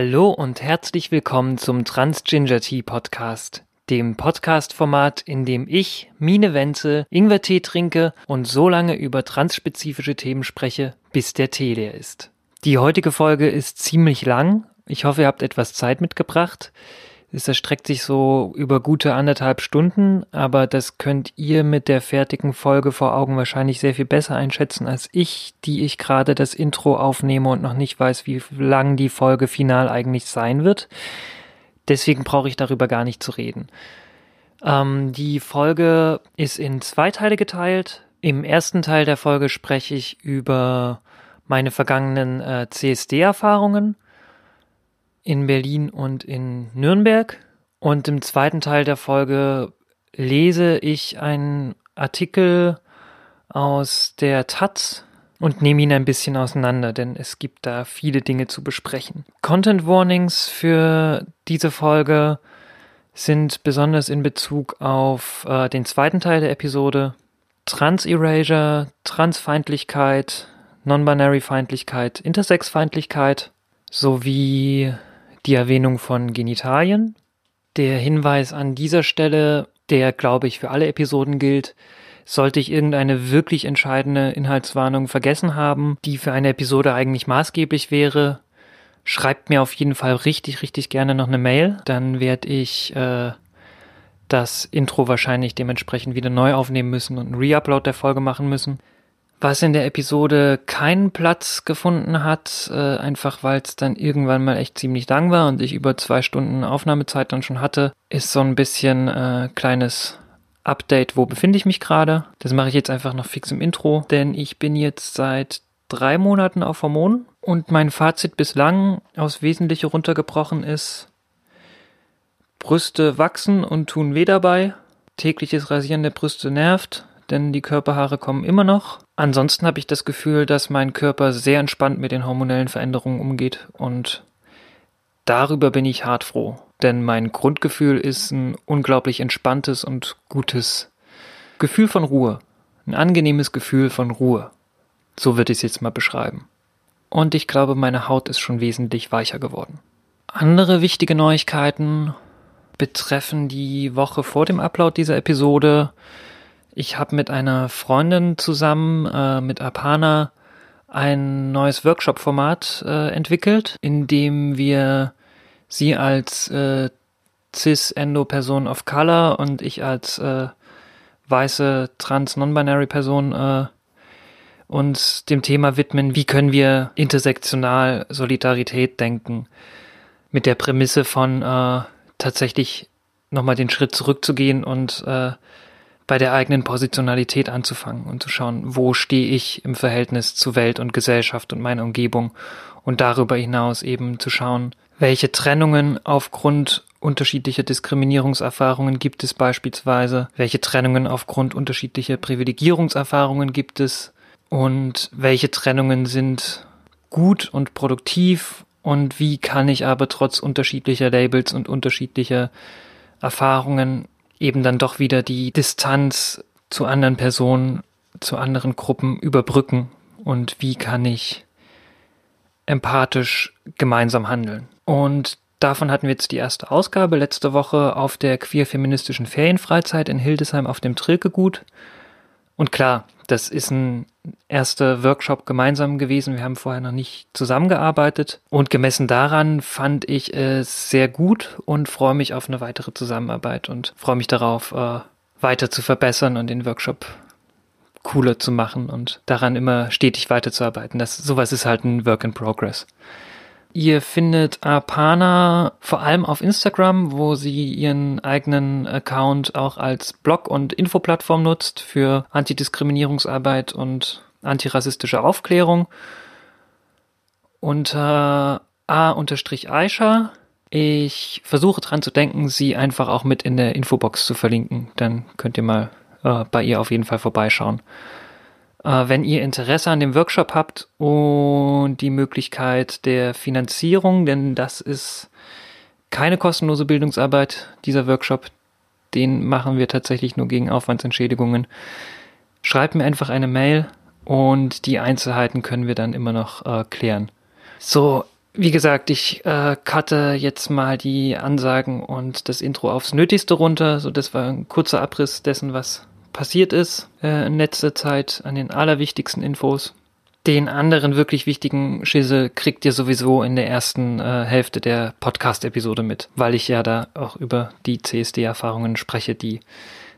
Hallo und herzlich willkommen zum Trans Ginger Tea Podcast, dem Podcast-Format, in dem ich, Mine Wenzel, Ingwertee trinke und so lange über transspezifische Themen spreche, bis der Tee leer ist. Die heutige Folge ist ziemlich lang. Ich hoffe, ihr habt etwas Zeit mitgebracht. Es erstreckt sich so über gute anderthalb Stunden, aber das könnt ihr mit der fertigen Folge vor Augen wahrscheinlich sehr viel besser einschätzen als ich, die ich gerade das Intro aufnehme und noch nicht weiß, wie lang die Folge final eigentlich sein wird. Deswegen brauche ich darüber gar nicht zu reden. Ähm, die Folge ist in zwei Teile geteilt. Im ersten Teil der Folge spreche ich über meine vergangenen äh, CSD-Erfahrungen in Berlin und in Nürnberg. Und im zweiten Teil der Folge lese ich einen Artikel aus der Taz und nehme ihn ein bisschen auseinander, denn es gibt da viele Dinge zu besprechen. Content Warnings für diese Folge sind besonders in Bezug auf äh, den zweiten Teil der Episode Trans-Erasure, Transfeindlichkeit, Non-Binary-Feindlichkeit, Intersex-Feindlichkeit sowie die Erwähnung von Genitalien. Der Hinweis an dieser Stelle, der glaube ich für alle Episoden gilt, sollte ich irgendeine wirklich entscheidende Inhaltswarnung vergessen haben, die für eine Episode eigentlich maßgeblich wäre, schreibt mir auf jeden Fall richtig, richtig gerne noch eine Mail. Dann werde ich äh, das Intro wahrscheinlich dementsprechend wieder neu aufnehmen müssen und einen Reupload der Folge machen müssen. Was in der Episode keinen Platz gefunden hat, äh, einfach weil es dann irgendwann mal echt ziemlich lang war und ich über zwei Stunden Aufnahmezeit dann schon hatte, ist so ein bisschen äh, kleines Update, wo befinde ich mich gerade. Das mache ich jetzt einfach noch fix im Intro, denn ich bin jetzt seit drei Monaten auf Hormonen und mein Fazit bislang aus Wesentliche runtergebrochen ist, Brüste wachsen und tun weh dabei. Tägliches Rasieren der Brüste nervt denn die Körperhaare kommen immer noch. Ansonsten habe ich das Gefühl, dass mein Körper sehr entspannt mit den hormonellen Veränderungen umgeht und darüber bin ich hart froh, denn mein Grundgefühl ist ein unglaublich entspanntes und gutes Gefühl von Ruhe, ein angenehmes Gefühl von Ruhe. So würde ich es jetzt mal beschreiben. Und ich glaube, meine Haut ist schon wesentlich weicher geworden. Andere wichtige Neuigkeiten betreffen die Woche vor dem Upload dieser Episode. Ich habe mit einer Freundin zusammen, äh, mit Apana, ein neues Workshop-Format äh, entwickelt, in dem wir sie als äh, cis-endo-Person of Color und ich als äh, weiße trans-non-binary-Person äh, uns dem Thema widmen, wie können wir intersektional Solidarität denken, mit der Prämisse von äh, tatsächlich nochmal den Schritt zurückzugehen und äh, bei der eigenen Positionalität anzufangen und zu schauen, wo stehe ich im Verhältnis zu Welt und Gesellschaft und meiner Umgebung und darüber hinaus eben zu schauen, welche Trennungen aufgrund unterschiedlicher Diskriminierungserfahrungen gibt es beispielsweise, welche Trennungen aufgrund unterschiedlicher Privilegierungserfahrungen gibt es und welche Trennungen sind gut und produktiv und wie kann ich aber trotz unterschiedlicher Labels und unterschiedlicher Erfahrungen eben dann doch wieder die Distanz zu anderen Personen, zu anderen Gruppen überbrücken und wie kann ich empathisch gemeinsam handeln. Und davon hatten wir jetzt die erste Ausgabe letzte Woche auf der queer-feministischen Ferienfreizeit in Hildesheim auf dem Trilkegut. Und klar, das ist ein erster Workshop gemeinsam gewesen. Wir haben vorher noch nicht zusammengearbeitet. Und gemessen daran fand ich es sehr gut und freue mich auf eine weitere Zusammenarbeit und freue mich darauf, äh, weiter zu verbessern und den Workshop cooler zu machen und daran immer stetig weiterzuarbeiten. Das, sowas ist halt ein Work in Progress. Ihr findet Apana vor allem auf Instagram, wo sie ihren eigenen Account auch als Blog- und Infoplattform nutzt für Antidiskriminierungsarbeit und antirassistische Aufklärung. Unter a-aisha. Ich versuche dran zu denken, sie einfach auch mit in der Infobox zu verlinken. Dann könnt ihr mal äh, bei ihr auf jeden Fall vorbeischauen. Äh, wenn ihr Interesse an dem Workshop habt und die Möglichkeit der Finanzierung, denn das ist keine kostenlose Bildungsarbeit, dieser Workshop, den machen wir tatsächlich nur gegen Aufwandsentschädigungen. Schreibt mir einfach eine Mail und die Einzelheiten können wir dann immer noch äh, klären. So, Wie gesagt, ich äh, cutte jetzt mal die Ansagen und das Intro aufs Nötigste runter. So, das war ein kurzer Abriss dessen, was passiert ist äh, in letzter Zeit an den allerwichtigsten Infos. Den anderen wirklich wichtigen Schisse kriegt ihr sowieso in der ersten äh, Hälfte der Podcast-Episode mit, weil ich ja da auch über die CSD-Erfahrungen spreche, die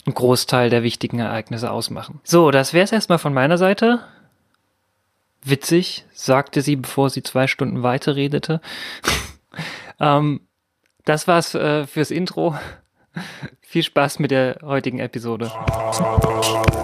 einen Großteil der wichtigen Ereignisse ausmachen. So, das wäre es erstmal von meiner Seite. Witzig, sagte sie, bevor sie zwei Stunden weiter redete. ähm, das war's äh, fürs Intro. Viel Spaß mit der heutigen Episode.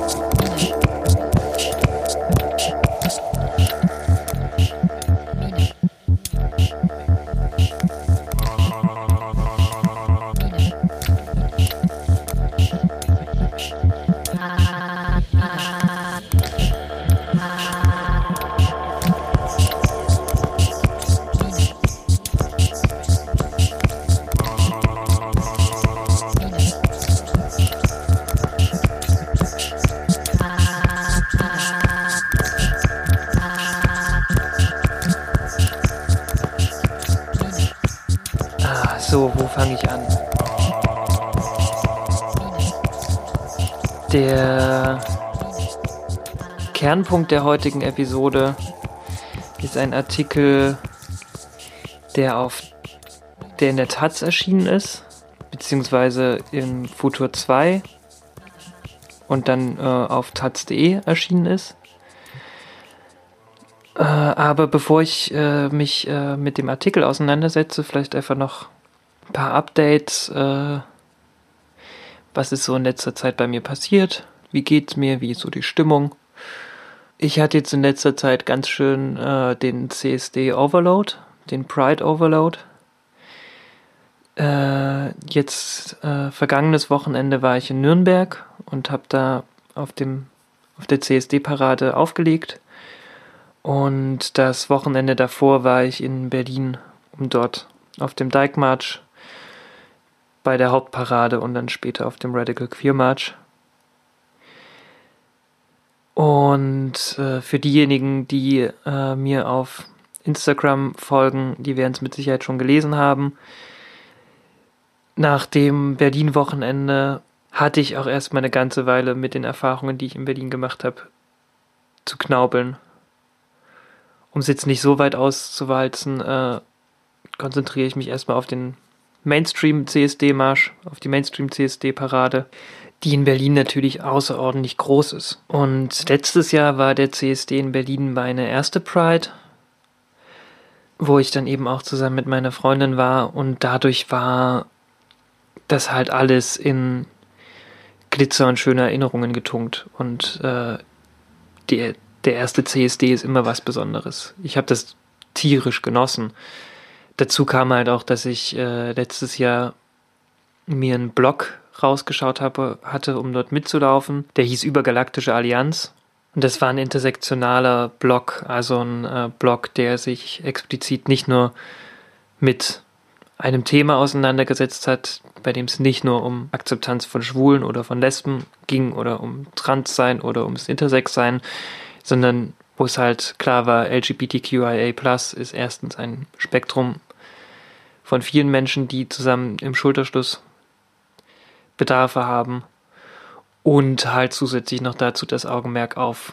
Der Kernpunkt der heutigen Episode ist ein Artikel, der auf der in der Taz erschienen ist, beziehungsweise in Futur 2 und dann äh, auf taz.de erschienen ist. Äh, aber bevor ich äh, mich äh, mit dem Artikel auseinandersetze, vielleicht einfach noch ein paar Updates. Was ist so in letzter Zeit bei mir passiert? Wie geht's mir? Wie ist so die Stimmung? Ich hatte jetzt in letzter Zeit ganz schön äh, den CSD Overload, den Pride Overload. Äh, jetzt äh, vergangenes Wochenende war ich in Nürnberg und habe da auf dem auf der CSD Parade aufgelegt. Und das Wochenende davor war ich in Berlin, um dort auf dem Dijkmarsch bei der Hauptparade und dann später auf dem Radical Queer March. Und äh, für diejenigen, die äh, mir auf Instagram folgen, die werden es mit Sicherheit schon gelesen haben. Nach dem Berlin-Wochenende hatte ich auch erstmal eine ganze Weile mit den Erfahrungen, die ich in Berlin gemacht habe, zu knaubeln. Um es jetzt nicht so weit auszuwalzen, äh, konzentriere ich mich erstmal auf den Mainstream-CSD-Marsch, auf die Mainstream-CSD-Parade, die in Berlin natürlich außerordentlich groß ist. Und letztes Jahr war der CSD in Berlin meine erste Pride, wo ich dann eben auch zusammen mit meiner Freundin war und dadurch war das halt alles in Glitzer und schöne Erinnerungen getunkt und äh, die, der erste CSD ist immer was Besonderes. Ich habe das tierisch genossen dazu kam halt auch, dass ich äh, letztes Jahr mir einen Blog rausgeschaut habe, hatte, um dort mitzulaufen. Der hieß Übergalaktische Allianz. Und das war ein intersektionaler Blog, also ein äh, Blog, der sich explizit nicht nur mit einem Thema auseinandergesetzt hat, bei dem es nicht nur um Akzeptanz von Schwulen oder von Lesben ging oder um Transsein oder ums Intersex-Sein, sondern wo es halt klar war, LGBTQIA ist erstens ein Spektrum von vielen Menschen, die zusammen im Schulterschluss Bedarfe haben und halt zusätzlich noch dazu das Augenmerk auf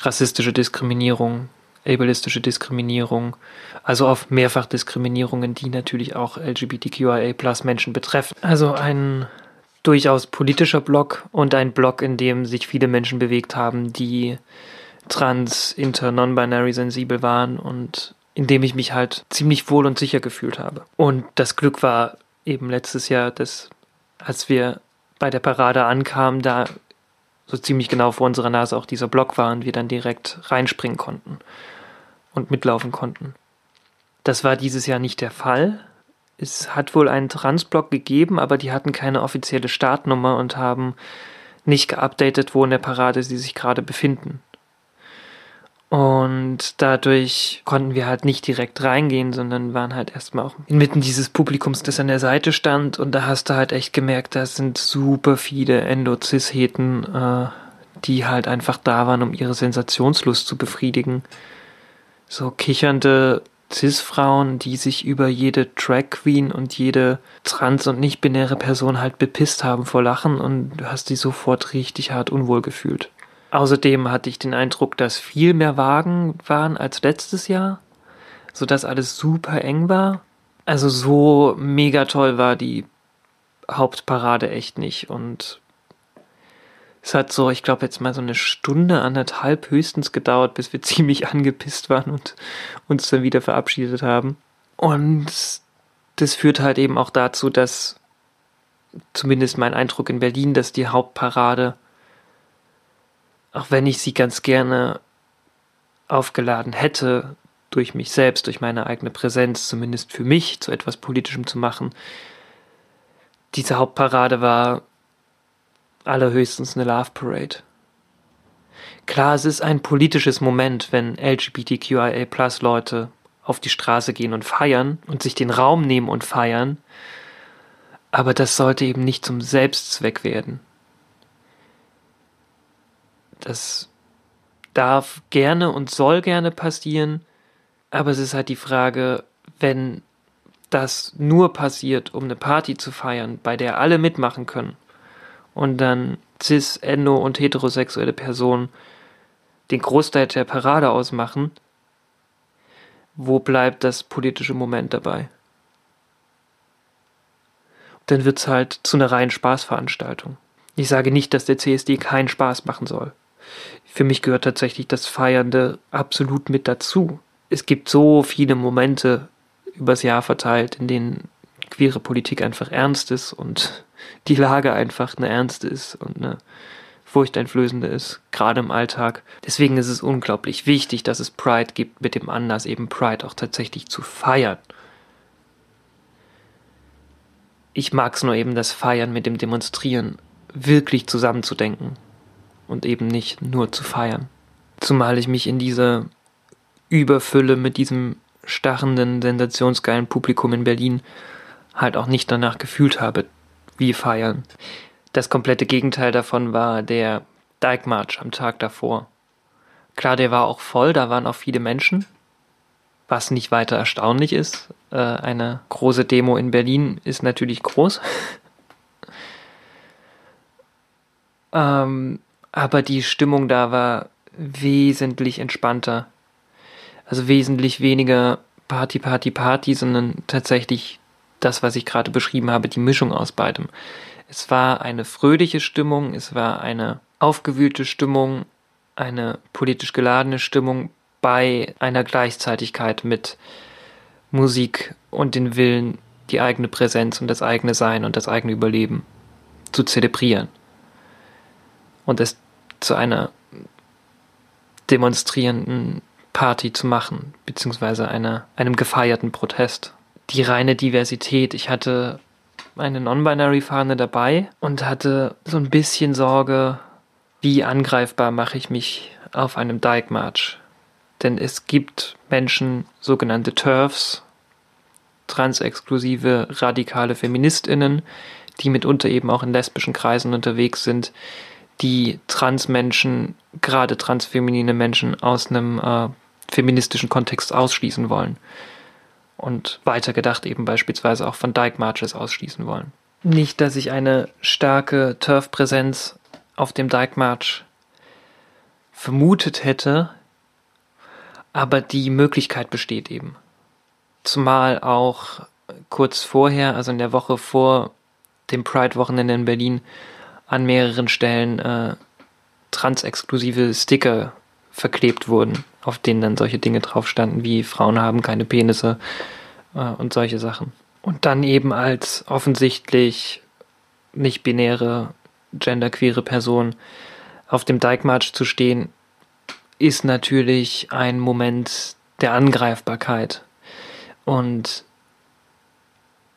rassistische Diskriminierung, ableistische Diskriminierung, also auf Mehrfachdiskriminierungen, die natürlich auch LGBTQIA Menschen betreffen. Also ein durchaus politischer Block und ein Block, in dem sich viele Menschen bewegt haben, die trans, inter, non-binary sensibel waren und in dem ich mich halt ziemlich wohl und sicher gefühlt habe. Und das Glück war eben letztes Jahr, dass als wir bei der Parade ankamen, da so ziemlich genau vor unserer Nase auch dieser Block war und wir dann direkt reinspringen konnten und mitlaufen konnten. Das war dieses Jahr nicht der Fall. Es hat wohl einen Transblock gegeben, aber die hatten keine offizielle Startnummer und haben nicht geupdatet, wo in der Parade sie sich gerade befinden. Und dadurch konnten wir halt nicht direkt reingehen, sondern waren halt erstmal auch inmitten dieses Publikums, das an der Seite stand. Und da hast du halt echt gemerkt, da sind super viele Endozisheten, äh, die halt einfach da waren, um ihre Sensationslust zu befriedigen. So kichernde Cis-Frauen, die sich über jede Drag Queen und jede trans- und nicht-binäre Person halt bepisst haben vor Lachen und du hast dich sofort richtig hart unwohl gefühlt. Außerdem hatte ich den Eindruck, dass viel mehr Wagen waren als letztes Jahr, sodass alles super eng war. Also so mega toll war die Hauptparade echt nicht und es hat so, ich glaube, jetzt mal so eine Stunde, anderthalb höchstens gedauert, bis wir ziemlich angepisst waren und uns dann wieder verabschiedet haben. Und das führt halt eben auch dazu, dass zumindest mein Eindruck in Berlin, dass die Hauptparade, auch wenn ich sie ganz gerne aufgeladen hätte, durch mich selbst, durch meine eigene Präsenz, zumindest für mich zu etwas Politischem zu machen, diese Hauptparade war allerhöchstens eine Love Parade. Klar, es ist ein politisches Moment, wenn LGBTQIA Leute auf die Straße gehen und feiern und sich den Raum nehmen und feiern, aber das sollte eben nicht zum Selbstzweck werden. Das darf gerne und soll gerne passieren, aber es ist halt die Frage, wenn das nur passiert, um eine Party zu feiern, bei der alle mitmachen können, und dann cis, endo und heterosexuelle Personen den Großteil der Parade ausmachen, wo bleibt das politische Moment dabei? Dann wird's halt zu einer reinen Spaßveranstaltung. Ich sage nicht, dass der CSD keinen Spaß machen soll. Für mich gehört tatsächlich das Feiernde absolut mit dazu. Es gibt so viele Momente übers Jahr verteilt, in denen queere Politik einfach ernst ist und die Lage einfach eine ernste ist und eine furchteinflößende ist, gerade im Alltag. Deswegen ist es unglaublich wichtig, dass es Pride gibt, mit dem Anlass eben Pride auch tatsächlich zu feiern. Ich mag es nur eben, das Feiern mit dem Demonstrieren wirklich zusammenzudenken und eben nicht nur zu feiern. Zumal ich mich in diese Überfülle mit diesem starrenden, sensationsgeilen Publikum in Berlin halt auch nicht danach gefühlt habe, wie feiern. Das komplette Gegenteil davon war der Dyke March am Tag davor. Klar, der war auch voll, da waren auch viele Menschen, was nicht weiter erstaunlich ist. Äh, eine große Demo in Berlin ist natürlich groß. ähm, aber die Stimmung da war wesentlich entspannter. Also wesentlich weniger Party, Party, Party, sondern tatsächlich das, was ich gerade beschrieben habe, die Mischung aus beidem. Es war eine fröhliche Stimmung, es war eine aufgewühlte Stimmung, eine politisch geladene Stimmung bei einer Gleichzeitigkeit mit Musik und den Willen, die eigene Präsenz und das eigene Sein und das eigene Überleben zu zelebrieren. Und es zu einer demonstrierenden Party zu machen, beziehungsweise einer, einem gefeierten Protest die reine Diversität. Ich hatte eine Non-Binary-Fahne dabei und hatte so ein bisschen Sorge, wie angreifbar mache ich mich auf einem Dyke March. Denn es gibt Menschen, sogenannte TERFs, transexklusive radikale Feministinnen, die mitunter eben auch in lesbischen Kreisen unterwegs sind, die Transmenschen, gerade transfeminine Menschen aus einem äh, feministischen Kontext ausschließen wollen und weitergedacht eben beispielsweise auch von Dyke Marches ausschließen wollen. Nicht, dass ich eine starke Turf-Präsenz auf dem Dyke March vermutet hätte, aber die Möglichkeit besteht eben. Zumal auch kurz vorher, also in der Woche vor dem Pride-Wochenende in Berlin, an mehreren Stellen äh, transexklusive Sticker verklebt wurden, auf denen dann solche Dinge drauf standen wie Frauen haben keine Penisse äh, und solche Sachen. Und dann eben als offensichtlich nicht binäre, genderqueere Person auf dem Dijkmarsch zu stehen, ist natürlich ein Moment der Angreifbarkeit. Und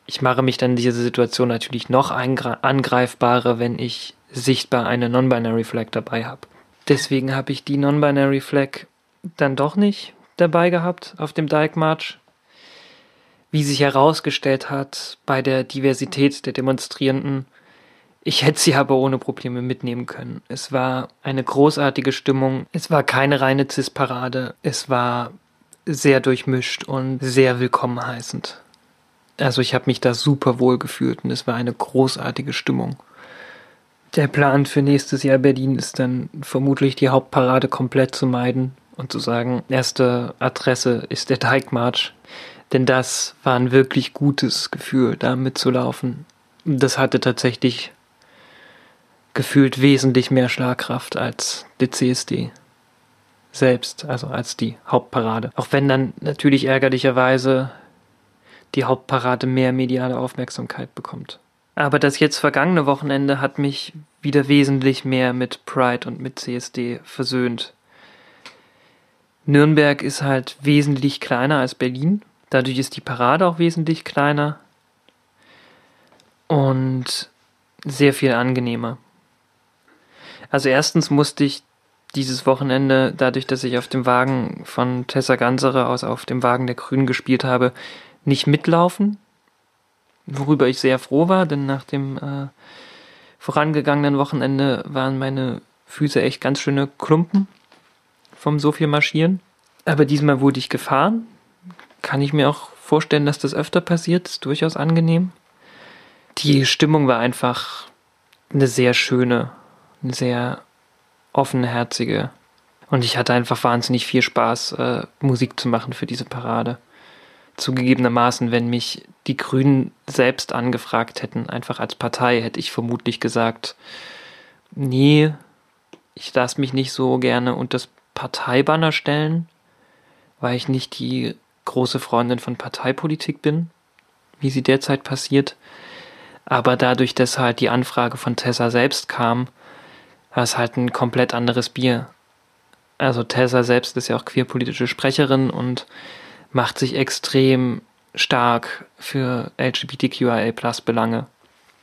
ich mache mich dann in dieser Situation natürlich noch angreifbarer, wenn ich sichtbar eine Non-Binary Flag dabei habe. Deswegen habe ich die Non-Binary Flag dann doch nicht dabei gehabt auf dem Dyke March. Wie sich herausgestellt hat bei der Diversität der Demonstrierenden, ich hätte sie aber ohne Probleme mitnehmen können. Es war eine großartige Stimmung. Es war keine reine CIS-Parade. Es war sehr durchmischt und sehr willkommen heißend. Also ich habe mich da super wohl gefühlt und es war eine großartige Stimmung. Der Plan für nächstes Jahr Berlin ist dann vermutlich die Hauptparade komplett zu meiden und zu sagen, erste Adresse ist der Teigmarsch. Denn das war ein wirklich gutes Gefühl, da mitzulaufen. Das hatte tatsächlich gefühlt wesentlich mehr Schlagkraft als der CSD selbst, also als die Hauptparade. Auch wenn dann natürlich ärgerlicherweise die Hauptparade mehr mediale Aufmerksamkeit bekommt. Aber das jetzt vergangene Wochenende hat mich wieder wesentlich mehr mit Pride und mit CSD versöhnt. Nürnberg ist halt wesentlich kleiner als Berlin. Dadurch ist die Parade auch wesentlich kleiner und sehr viel angenehmer. Also erstens musste ich dieses Wochenende, dadurch, dass ich auf dem Wagen von Tessa Ganserer aus auf dem Wagen der Grünen gespielt habe, nicht mitlaufen, worüber ich sehr froh war, denn nach dem äh, vorangegangenen Wochenende waren meine Füße echt ganz schöne Klumpen vom so viel Marschieren. Aber diesmal wurde ich gefahren. Kann ich mir auch vorstellen, dass das öfter passiert. Ist durchaus angenehm. Die Stimmung war einfach eine sehr schöne, eine sehr offenherzige. Und ich hatte einfach wahnsinnig viel Spaß, äh, Musik zu machen für diese Parade. Zugegebenermaßen, wenn mich die Grünen selbst angefragt hätten, einfach als Partei, hätte ich vermutlich gesagt, nee, ich lasse mich nicht so gerne unter das Parteibanner stellen, weil ich nicht die große Freundin von Parteipolitik bin, wie sie derzeit passiert. Aber dadurch, dass halt die Anfrage von Tessa selbst kam, war es halt ein komplett anderes Bier. Also Tessa selbst ist ja auch queerpolitische Sprecherin und macht sich extrem stark für LGBTQIA-Plus-Belange.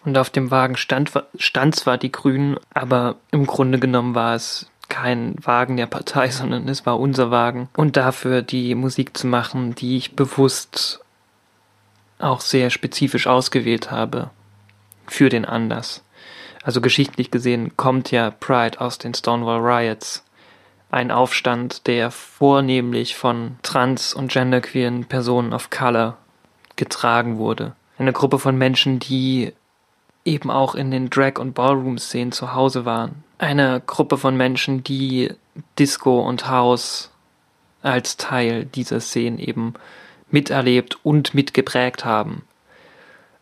Und auf dem Wagen stand, stand zwar die Grünen, aber im Grunde genommen war es kein Wagen der Partei, sondern es war unser Wagen. Und dafür die Musik zu machen, die ich bewusst auch sehr spezifisch ausgewählt habe für den Anlass. Also geschichtlich gesehen kommt ja Pride aus den Stonewall Riots ein Aufstand, der vornehmlich von trans- und genderqueeren Personen of Color getragen wurde. Eine Gruppe von Menschen, die eben auch in den Drag- und Ballroom-Szenen zu Hause waren. Eine Gruppe von Menschen, die Disco und House als Teil dieser Szenen eben miterlebt und mitgeprägt haben.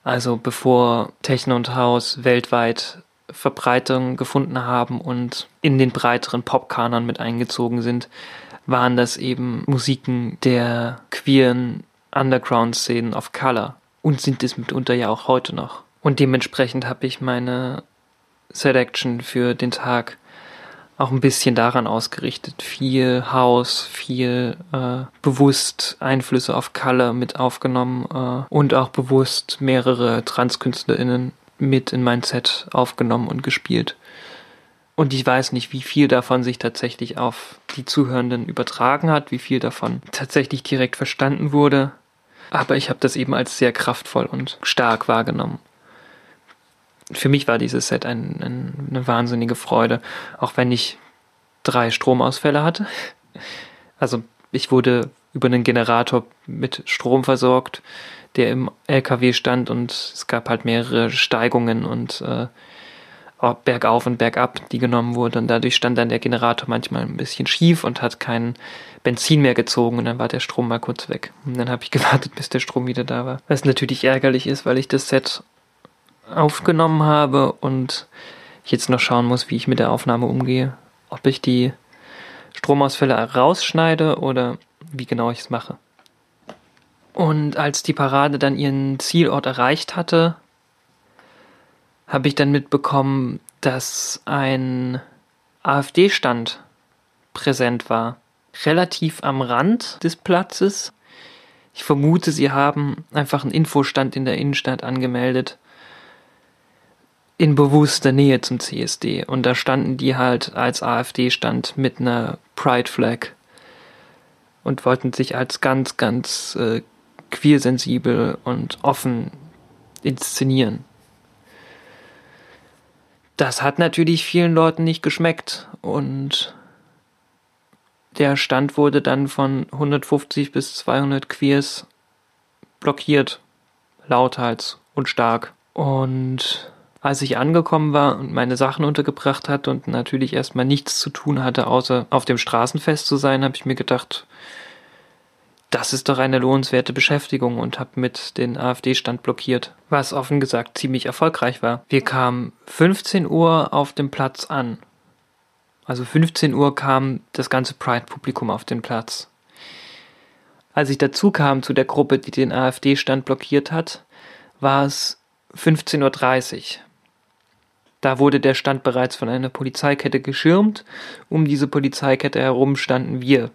Also bevor Techno und House weltweit Verbreitung gefunden haben und in den breiteren Popkanern mit eingezogen sind, waren das eben Musiken der queeren Underground-Szenen of Color und sind es mitunter ja auch heute noch. Und dementsprechend habe ich meine Selection für den Tag auch ein bisschen daran ausgerichtet. Viel House, viel äh, bewusst Einflüsse auf Color mit aufgenommen äh, und auch bewusst mehrere TranskünstlerInnen mit in mein Set aufgenommen und gespielt. Und ich weiß nicht, wie viel davon sich tatsächlich auf die Zuhörenden übertragen hat, wie viel davon tatsächlich direkt verstanden wurde. Aber ich habe das eben als sehr kraftvoll und stark wahrgenommen. Für mich war dieses Set ein, ein, eine wahnsinnige Freude, auch wenn ich drei Stromausfälle hatte. Also ich wurde über einen Generator mit Strom versorgt der im LKW stand und es gab halt mehrere Steigungen und äh, bergauf und bergab, die genommen wurden und dadurch stand dann der Generator manchmal ein bisschen schief und hat kein Benzin mehr gezogen und dann war der Strom mal kurz weg. Und dann habe ich gewartet, bis der Strom wieder da war. Was natürlich ärgerlich ist, weil ich das Set aufgenommen habe und ich jetzt noch schauen muss, wie ich mit der Aufnahme umgehe. Ob ich die Stromausfälle rausschneide oder wie genau ich es mache. Und als die Parade dann ihren Zielort erreicht hatte, habe ich dann mitbekommen, dass ein AfD-Stand präsent war. Relativ am Rand des Platzes. Ich vermute, sie haben einfach einen Infostand in der Innenstadt angemeldet. In bewusster Nähe zum CSD. Und da standen die halt als AfD-Stand mit einer Pride-Flag und wollten sich als ganz, ganz äh, queersensibel und offen inszenieren. Das hat natürlich vielen Leuten nicht geschmeckt und der Stand wurde dann von 150 bis 200 Queers blockiert. Lauthals und stark. Und als ich angekommen war und meine Sachen untergebracht hatte und natürlich erstmal nichts zu tun hatte, außer auf dem Straßenfest zu sein, habe ich mir gedacht, das ist doch eine lohnenswerte Beschäftigung und habe mit den AfD-Stand blockiert, was offen gesagt ziemlich erfolgreich war. Wir kamen 15 Uhr auf dem Platz an. Also 15 Uhr kam das ganze Pride-Publikum auf den Platz. Als ich dazu kam zu der Gruppe, die den AfD-Stand blockiert hat, war es 15.30 Uhr. Da wurde der Stand bereits von einer Polizeikette geschirmt. Um diese Polizeikette herum standen wir.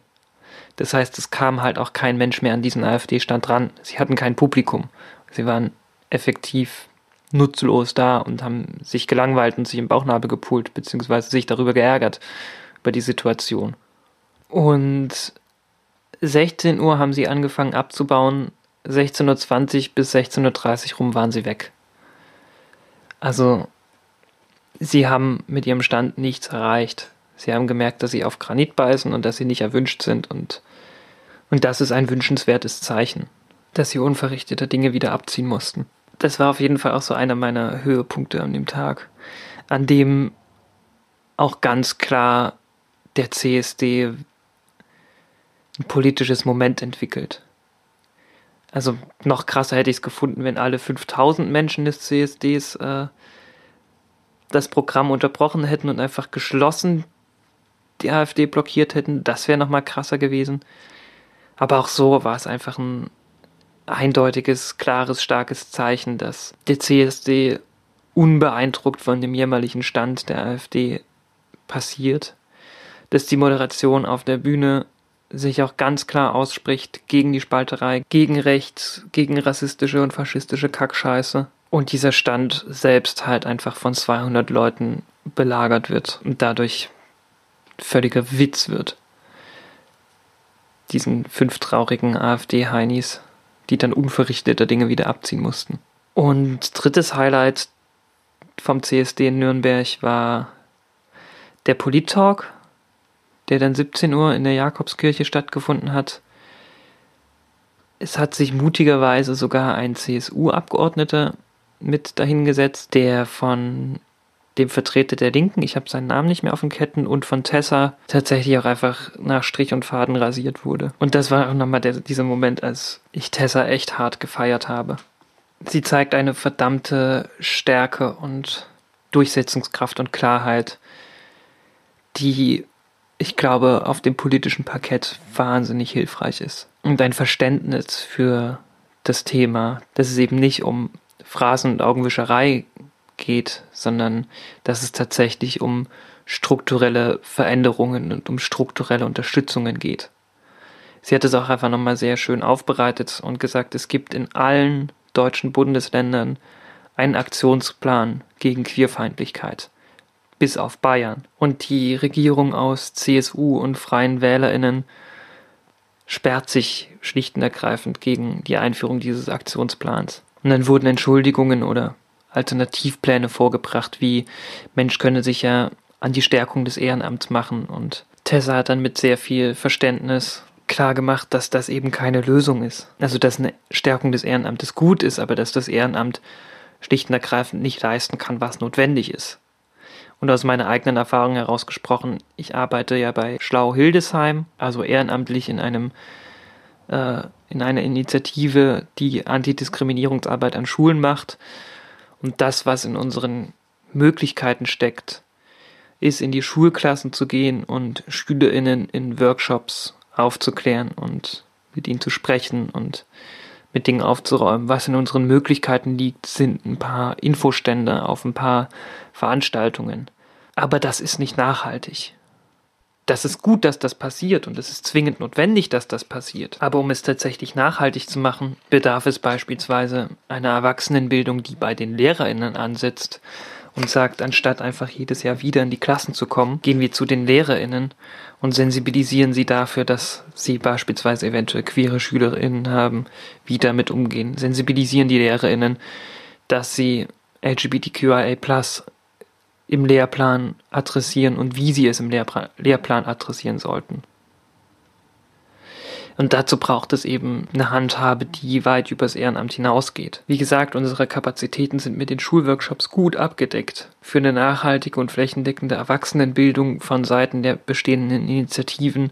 Das heißt, es kam halt auch kein Mensch mehr an diesen AfD-Stand ran. Sie hatten kein Publikum. Sie waren effektiv nutzlos da und haben sich gelangweilt und sich im Bauchnabel gepult, beziehungsweise sich darüber geärgert, über die Situation. Und 16 Uhr haben sie angefangen abzubauen, 16.20 Uhr bis 16.30 Uhr rum waren sie weg. Also, sie haben mit ihrem Stand nichts erreicht. Sie haben gemerkt, dass sie auf Granit beißen und dass sie nicht erwünscht sind und, und das ist ein wünschenswertes Zeichen, dass sie unverrichtete Dinge wieder abziehen mussten. Das war auf jeden Fall auch so einer meiner Höhepunkte an dem Tag, an dem auch ganz klar der CSD ein politisches Moment entwickelt. Also noch krasser hätte ich es gefunden, wenn alle 5000 Menschen des CSDs äh, das Programm unterbrochen hätten und einfach geschlossen die AfD blockiert hätten, das wäre nochmal krasser gewesen. Aber auch so war es einfach ein eindeutiges, klares, starkes Zeichen, dass der CSD unbeeindruckt von dem jämmerlichen Stand der AfD passiert, dass die Moderation auf der Bühne sich auch ganz klar ausspricht gegen die Spalterei, gegen rechts, gegen rassistische und faschistische Kackscheiße und dieser Stand selbst halt einfach von 200 Leuten belagert wird und dadurch völliger Witz wird. Diesen fünf traurigen AfD-Heinis, die dann unverrichteter Dinge wieder abziehen mussten. Und drittes Highlight vom CSD in Nürnberg war der Polit-Talk, der dann 17 Uhr in der Jakobskirche stattgefunden hat. Es hat sich mutigerweise sogar ein CSU-Abgeordneter mit dahingesetzt, der von dem Vertreter der Linken, ich habe seinen Namen nicht mehr auf den Ketten, und von Tessa tatsächlich auch einfach nach Strich und Faden rasiert wurde. Und das war auch nochmal der, dieser Moment, als ich Tessa echt hart gefeiert habe. Sie zeigt eine verdammte Stärke und Durchsetzungskraft und Klarheit, die ich glaube, auf dem politischen Parkett wahnsinnig hilfreich ist. Und ein Verständnis für das Thema, dass es eben nicht um Phrasen und Augenwischerei geht, sondern dass es tatsächlich um strukturelle Veränderungen und um strukturelle Unterstützungen geht. Sie hat es auch einfach nochmal sehr schön aufbereitet und gesagt, es gibt in allen deutschen Bundesländern einen Aktionsplan gegen Queerfeindlichkeit, bis auf Bayern. Und die Regierung aus CSU und Freien Wählerinnen sperrt sich schlicht und ergreifend gegen die Einführung dieses Aktionsplans. Und dann wurden Entschuldigungen oder Alternativpläne vorgebracht, wie Mensch könne sich ja an die Stärkung des Ehrenamts machen. Und Tessa hat dann mit sehr viel Verständnis klar gemacht, dass das eben keine Lösung ist. Also, dass eine Stärkung des Ehrenamtes gut ist, aber dass das Ehrenamt schlicht und ergreifend nicht leisten kann, was notwendig ist. Und aus meiner eigenen Erfahrung heraus gesprochen, ich arbeite ja bei Schlau Hildesheim, also ehrenamtlich in einem äh, in einer Initiative, die Antidiskriminierungsarbeit an Schulen macht. Und das, was in unseren Möglichkeiten steckt, ist in die Schulklassen zu gehen und SchülerInnen in Workshops aufzuklären und mit ihnen zu sprechen und mit Dingen aufzuräumen. Was in unseren Möglichkeiten liegt, sind ein paar Infostände auf ein paar Veranstaltungen. Aber das ist nicht nachhaltig das ist gut, dass das passiert und es ist zwingend notwendig, dass das passiert. Aber um es tatsächlich nachhaltig zu machen, bedarf es beispielsweise einer Erwachsenenbildung, die bei den Lehrerinnen ansetzt und sagt, anstatt einfach jedes Jahr wieder in die Klassen zu kommen, gehen wir zu den Lehrerinnen und sensibilisieren sie dafür, dass sie beispielsweise eventuell queere Schülerinnen haben, wie damit umgehen. Sensibilisieren die Lehrerinnen, dass sie LGBTQIA im Lehrplan adressieren und wie sie es im Lehrplan, Lehrplan adressieren sollten. Und dazu braucht es eben eine Handhabe, die weit übers Ehrenamt hinausgeht. Wie gesagt, unsere Kapazitäten sind mit den Schulworkshops gut abgedeckt. Für eine nachhaltige und flächendeckende Erwachsenenbildung von Seiten der bestehenden Initiativen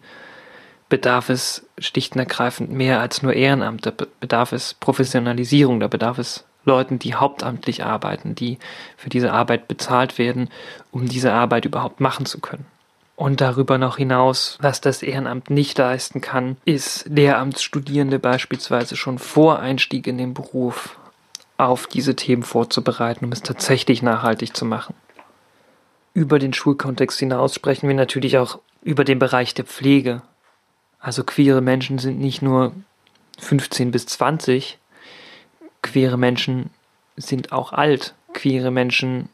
bedarf es schlicht und ergreifend mehr als nur Ehrenamt. Da bedarf es Professionalisierung, da bedarf es Leuten, die hauptamtlich arbeiten, die für diese Arbeit bezahlt werden, um diese Arbeit überhaupt machen zu können. Und darüber noch hinaus, was das Ehrenamt nicht leisten kann, ist Lehramtsstudierende beispielsweise schon vor Einstieg in den Beruf auf diese Themen vorzubereiten, um es tatsächlich nachhaltig zu machen. Über den Schulkontext hinaus sprechen wir natürlich auch über den Bereich der Pflege. Also queere Menschen sind nicht nur 15 bis 20, queere Menschen sind auch alt. Queere Menschen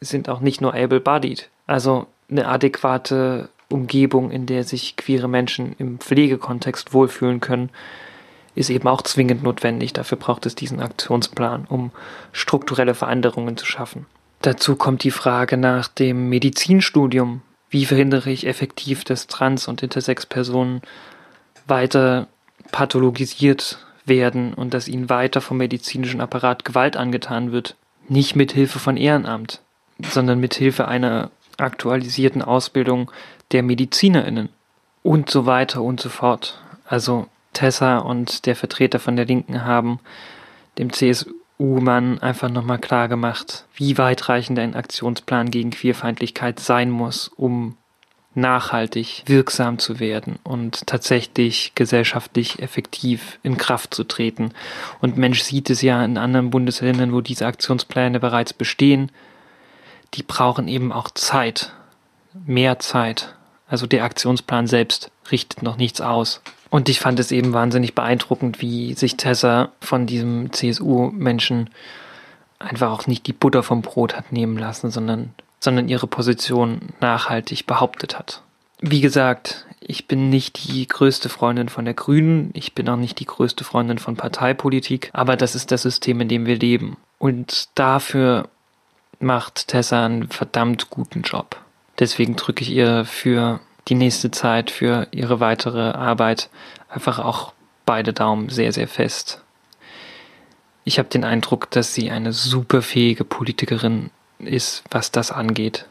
sind auch nicht nur able-bodied. Also eine adäquate Umgebung, in der sich queere Menschen im Pflegekontext wohlfühlen können, ist eben auch zwingend notwendig. Dafür braucht es diesen Aktionsplan, um strukturelle Veränderungen zu schaffen. Dazu kommt die Frage nach dem Medizinstudium. Wie verhindere ich effektiv, dass Trans- und Intersex-Personen weiter pathologisiert werden und dass ihnen weiter vom medizinischen Apparat Gewalt angetan wird? Nicht mit Hilfe von Ehrenamt, sondern mit Hilfe einer aktualisierten Ausbildung der MedizinerInnen und so weiter und so fort. Also Tessa und der Vertreter von der Linken haben dem CSU-Mann einfach nochmal klar gemacht, wie weitreichend ein Aktionsplan gegen Queerfeindlichkeit sein muss, um nachhaltig wirksam zu werden und tatsächlich gesellschaftlich effektiv in Kraft zu treten. Und Mensch sieht es ja in anderen Bundesländern, wo diese Aktionspläne bereits bestehen, die brauchen eben auch Zeit, mehr Zeit. Also der Aktionsplan selbst richtet noch nichts aus. Und ich fand es eben wahnsinnig beeindruckend, wie sich Tessa von diesem CSU-Menschen einfach auch nicht die Butter vom Brot hat nehmen lassen, sondern, sondern ihre Position nachhaltig behauptet hat. Wie gesagt, ich bin nicht die größte Freundin von der Grünen, ich bin auch nicht die größte Freundin von Parteipolitik, aber das ist das System, in dem wir leben. Und dafür macht Tessa einen verdammt guten Job. Deswegen drücke ich ihr für die nächste Zeit, für ihre weitere Arbeit einfach auch beide Daumen sehr, sehr fest. Ich habe den Eindruck, dass sie eine superfähige Politikerin ist, was das angeht,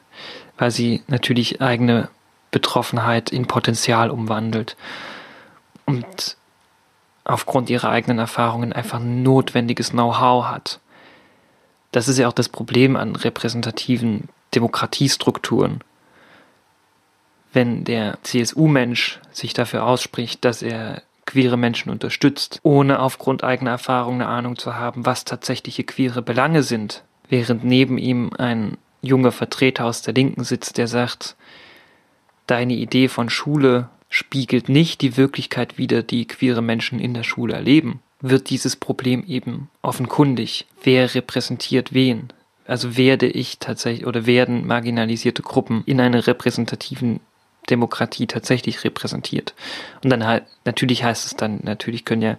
weil sie natürlich eigene Betroffenheit in Potenzial umwandelt und aufgrund ihrer eigenen Erfahrungen einfach notwendiges Know-how hat das ist ja auch das Problem an repräsentativen Demokratiestrukturen. Wenn der CSU-Mensch sich dafür ausspricht, dass er queere Menschen unterstützt, ohne aufgrund eigener Erfahrung eine Ahnung zu haben, was tatsächliche queere Belange sind, während neben ihm ein junger Vertreter aus der Linken sitzt, der sagt, deine Idee von Schule spiegelt nicht die Wirklichkeit wider, die queere Menschen in der Schule erleben wird dieses Problem eben offenkundig. Wer repräsentiert wen? Also werde ich tatsächlich oder werden marginalisierte Gruppen in einer repräsentativen Demokratie tatsächlich repräsentiert? Und dann halt, natürlich heißt es dann, natürlich können ja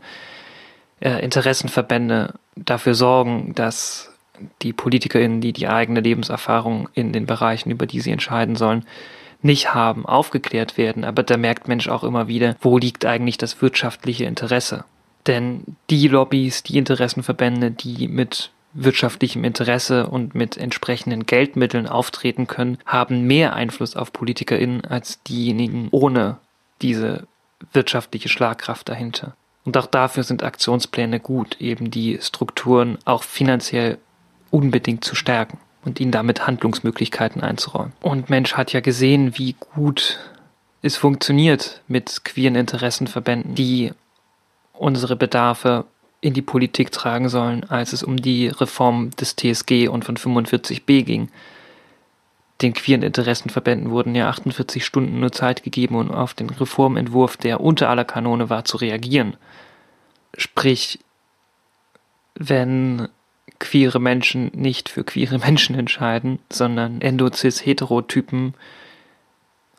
äh, Interessenverbände dafür sorgen, dass die PolitikerInnen, die die eigene Lebenserfahrung in den Bereichen, über die sie entscheiden sollen, nicht haben, aufgeklärt werden. Aber da merkt Mensch auch immer wieder, wo liegt eigentlich das wirtschaftliche Interesse? Denn die Lobbys, die Interessenverbände, die mit wirtschaftlichem Interesse und mit entsprechenden Geldmitteln auftreten können, haben mehr Einfluss auf PolitikerInnen als diejenigen ohne diese wirtschaftliche Schlagkraft dahinter. Und auch dafür sind Aktionspläne gut, eben die Strukturen auch finanziell unbedingt zu stärken und ihnen damit Handlungsmöglichkeiten einzuräumen. Und Mensch hat ja gesehen, wie gut es funktioniert mit queeren Interessenverbänden, die unsere Bedarfe in die Politik tragen sollen, als es um die Reform des TSG und von 45b ging. Den queeren Interessenverbänden wurden ja 48 Stunden nur Zeit gegeben, um auf den Reformentwurf, der unter aller Kanone war, zu reagieren. Sprich, wenn queere Menschen nicht für queere Menschen entscheiden, sondern Endocis-Heterotypen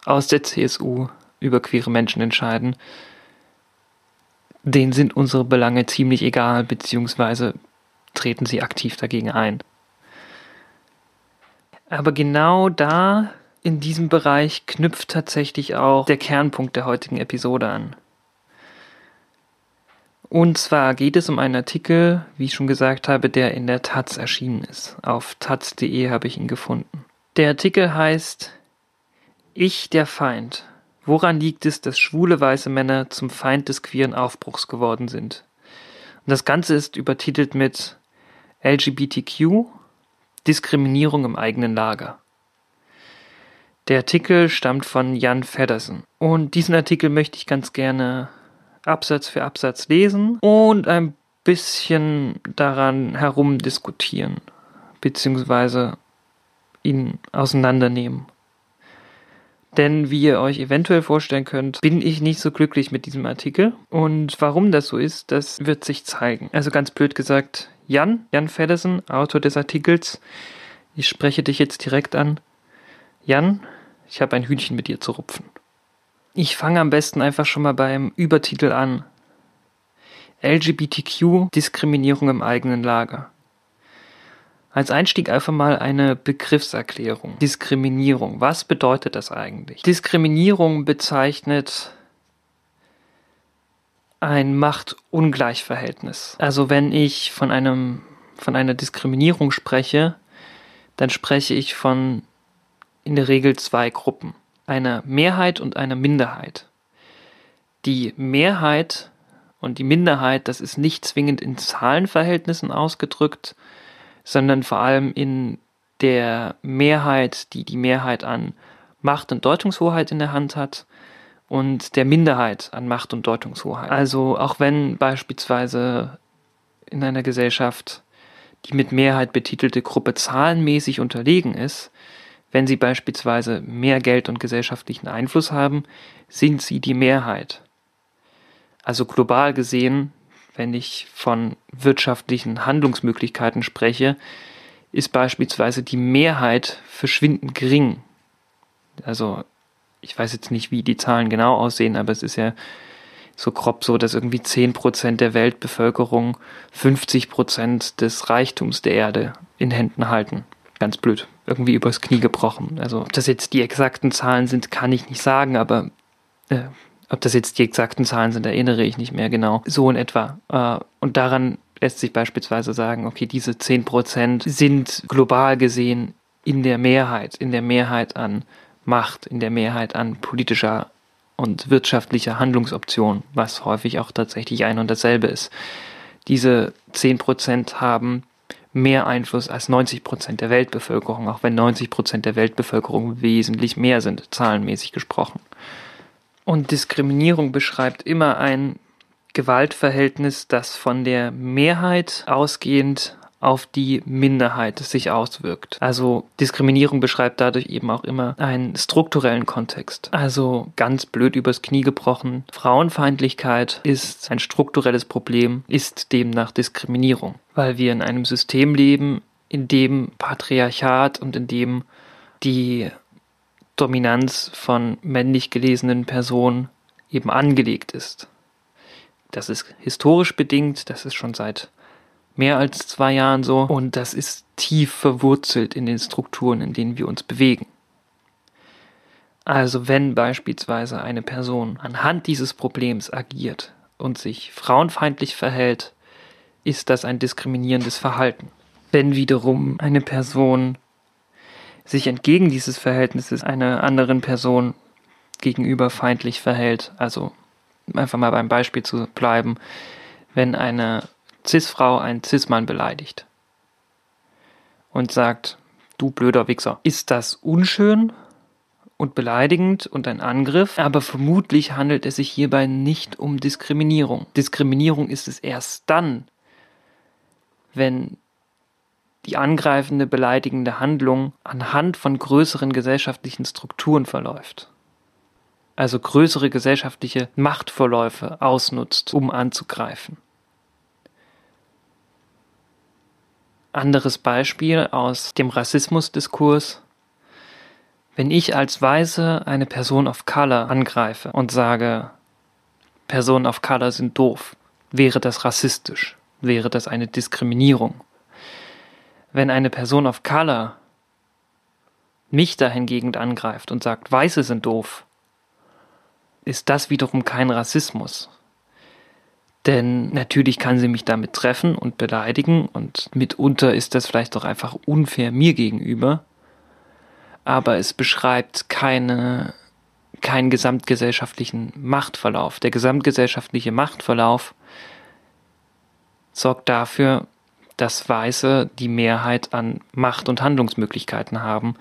aus der CSU über queere Menschen entscheiden, denen sind unsere Belange ziemlich egal, beziehungsweise treten sie aktiv dagegen ein. Aber genau da, in diesem Bereich, knüpft tatsächlich auch der Kernpunkt der heutigen Episode an. Und zwar geht es um einen Artikel, wie ich schon gesagt habe, der in der Taz erschienen ist. Auf taz.de habe ich ihn gefunden. Der Artikel heißt Ich der Feind. Woran liegt es, dass schwule weiße Männer zum Feind des queeren Aufbruchs geworden sind? Und das Ganze ist übertitelt mit LGBTQ, Diskriminierung im eigenen Lager. Der Artikel stammt von Jan Feddersen. Und diesen Artikel möchte ich ganz gerne Absatz für Absatz lesen und ein bisschen daran herumdiskutieren, beziehungsweise ihn auseinandernehmen. Denn wie ihr euch eventuell vorstellen könnt, bin ich nicht so glücklich mit diesem Artikel. Und warum das so ist, das wird sich zeigen. Also ganz blöd gesagt, Jan, Jan Feddersen, Autor des Artikels, ich spreche dich jetzt direkt an. Jan, ich habe ein Hühnchen mit dir zu rupfen. Ich fange am besten einfach schon mal beim Übertitel an. LGBTQ Diskriminierung im eigenen Lager. Als Einstieg einfach mal eine Begriffserklärung. Diskriminierung. Was bedeutet das eigentlich? Diskriminierung bezeichnet ein Machtungleichverhältnis. Also wenn ich von einem, von einer Diskriminierung spreche, dann spreche ich von in der Regel zwei Gruppen. Einer Mehrheit und einer Minderheit. Die Mehrheit und die Minderheit, das ist nicht zwingend in Zahlenverhältnissen ausgedrückt, sondern vor allem in der Mehrheit, die die Mehrheit an Macht und Deutungshoheit in der Hand hat und der Minderheit an Macht und Deutungshoheit. Also auch wenn beispielsweise in einer Gesellschaft die mit Mehrheit betitelte Gruppe zahlenmäßig unterlegen ist, wenn sie beispielsweise mehr Geld und gesellschaftlichen Einfluss haben, sind sie die Mehrheit. Also global gesehen wenn ich von wirtschaftlichen Handlungsmöglichkeiten spreche, ist beispielsweise die Mehrheit verschwindend gering. Also ich weiß jetzt nicht, wie die Zahlen genau aussehen, aber es ist ja so grob so, dass irgendwie 10% der Weltbevölkerung 50% des Reichtums der Erde in Händen halten. Ganz blöd. Irgendwie übers Knie gebrochen. Also, ob das jetzt die exakten Zahlen sind, kann ich nicht sagen, aber äh, ob das jetzt die exakten Zahlen sind, erinnere ich nicht mehr genau. So in etwa. Äh, und daran lässt sich beispielsweise sagen, okay, diese 10% sind global gesehen in der Mehrheit, in der Mehrheit an Macht, in der Mehrheit an politischer und wirtschaftlicher Handlungsoption, was häufig auch tatsächlich ein und dasselbe ist. Diese 10% haben mehr Einfluss als 90% der Weltbevölkerung, auch wenn 90% der Weltbevölkerung wesentlich mehr sind, zahlenmäßig gesprochen. Und Diskriminierung beschreibt immer ein Gewaltverhältnis, das von der Mehrheit ausgehend auf die Minderheit sich auswirkt. Also Diskriminierung beschreibt dadurch eben auch immer einen strukturellen Kontext. Also ganz blöd übers Knie gebrochen. Frauenfeindlichkeit ist ein strukturelles Problem, ist demnach Diskriminierung, weil wir in einem System leben, in dem Patriarchat und in dem die Dominanz von männlich gelesenen Personen eben angelegt ist. Das ist historisch bedingt, das ist schon seit mehr als zwei Jahren so und das ist tief verwurzelt in den Strukturen, in denen wir uns bewegen. Also wenn beispielsweise eine Person anhand dieses Problems agiert und sich frauenfeindlich verhält, ist das ein diskriminierendes Verhalten. Wenn wiederum eine Person sich entgegen dieses Verhältnisses einer anderen Person gegenüber feindlich verhält. Also einfach mal beim Beispiel zu bleiben, wenn eine Cis-Frau einen Cis-Mann beleidigt und sagt, du blöder Wichser, ist das unschön und beleidigend und ein Angriff, aber vermutlich handelt es sich hierbei nicht um Diskriminierung. Diskriminierung ist es erst dann, wenn die angreifende, beleidigende Handlung anhand von größeren gesellschaftlichen Strukturen verläuft. Also größere gesellschaftliche Machtverläufe ausnutzt, um anzugreifen. Anderes Beispiel aus dem Rassismusdiskurs. Wenn ich als Weise eine Person of Color angreife und sage, Personen of Color sind doof, wäre das rassistisch, wäre das eine Diskriminierung wenn eine Person of Color mich dahingegen angreift und sagt, Weiße sind doof, ist das wiederum kein Rassismus. Denn natürlich kann sie mich damit treffen und beleidigen und mitunter ist das vielleicht auch einfach unfair mir gegenüber. Aber es beschreibt keine, keinen gesamtgesellschaftlichen Machtverlauf. Der gesamtgesellschaftliche Machtverlauf sorgt dafür, dass Weiße die Mehrheit an Macht und Handlungsmöglichkeiten haben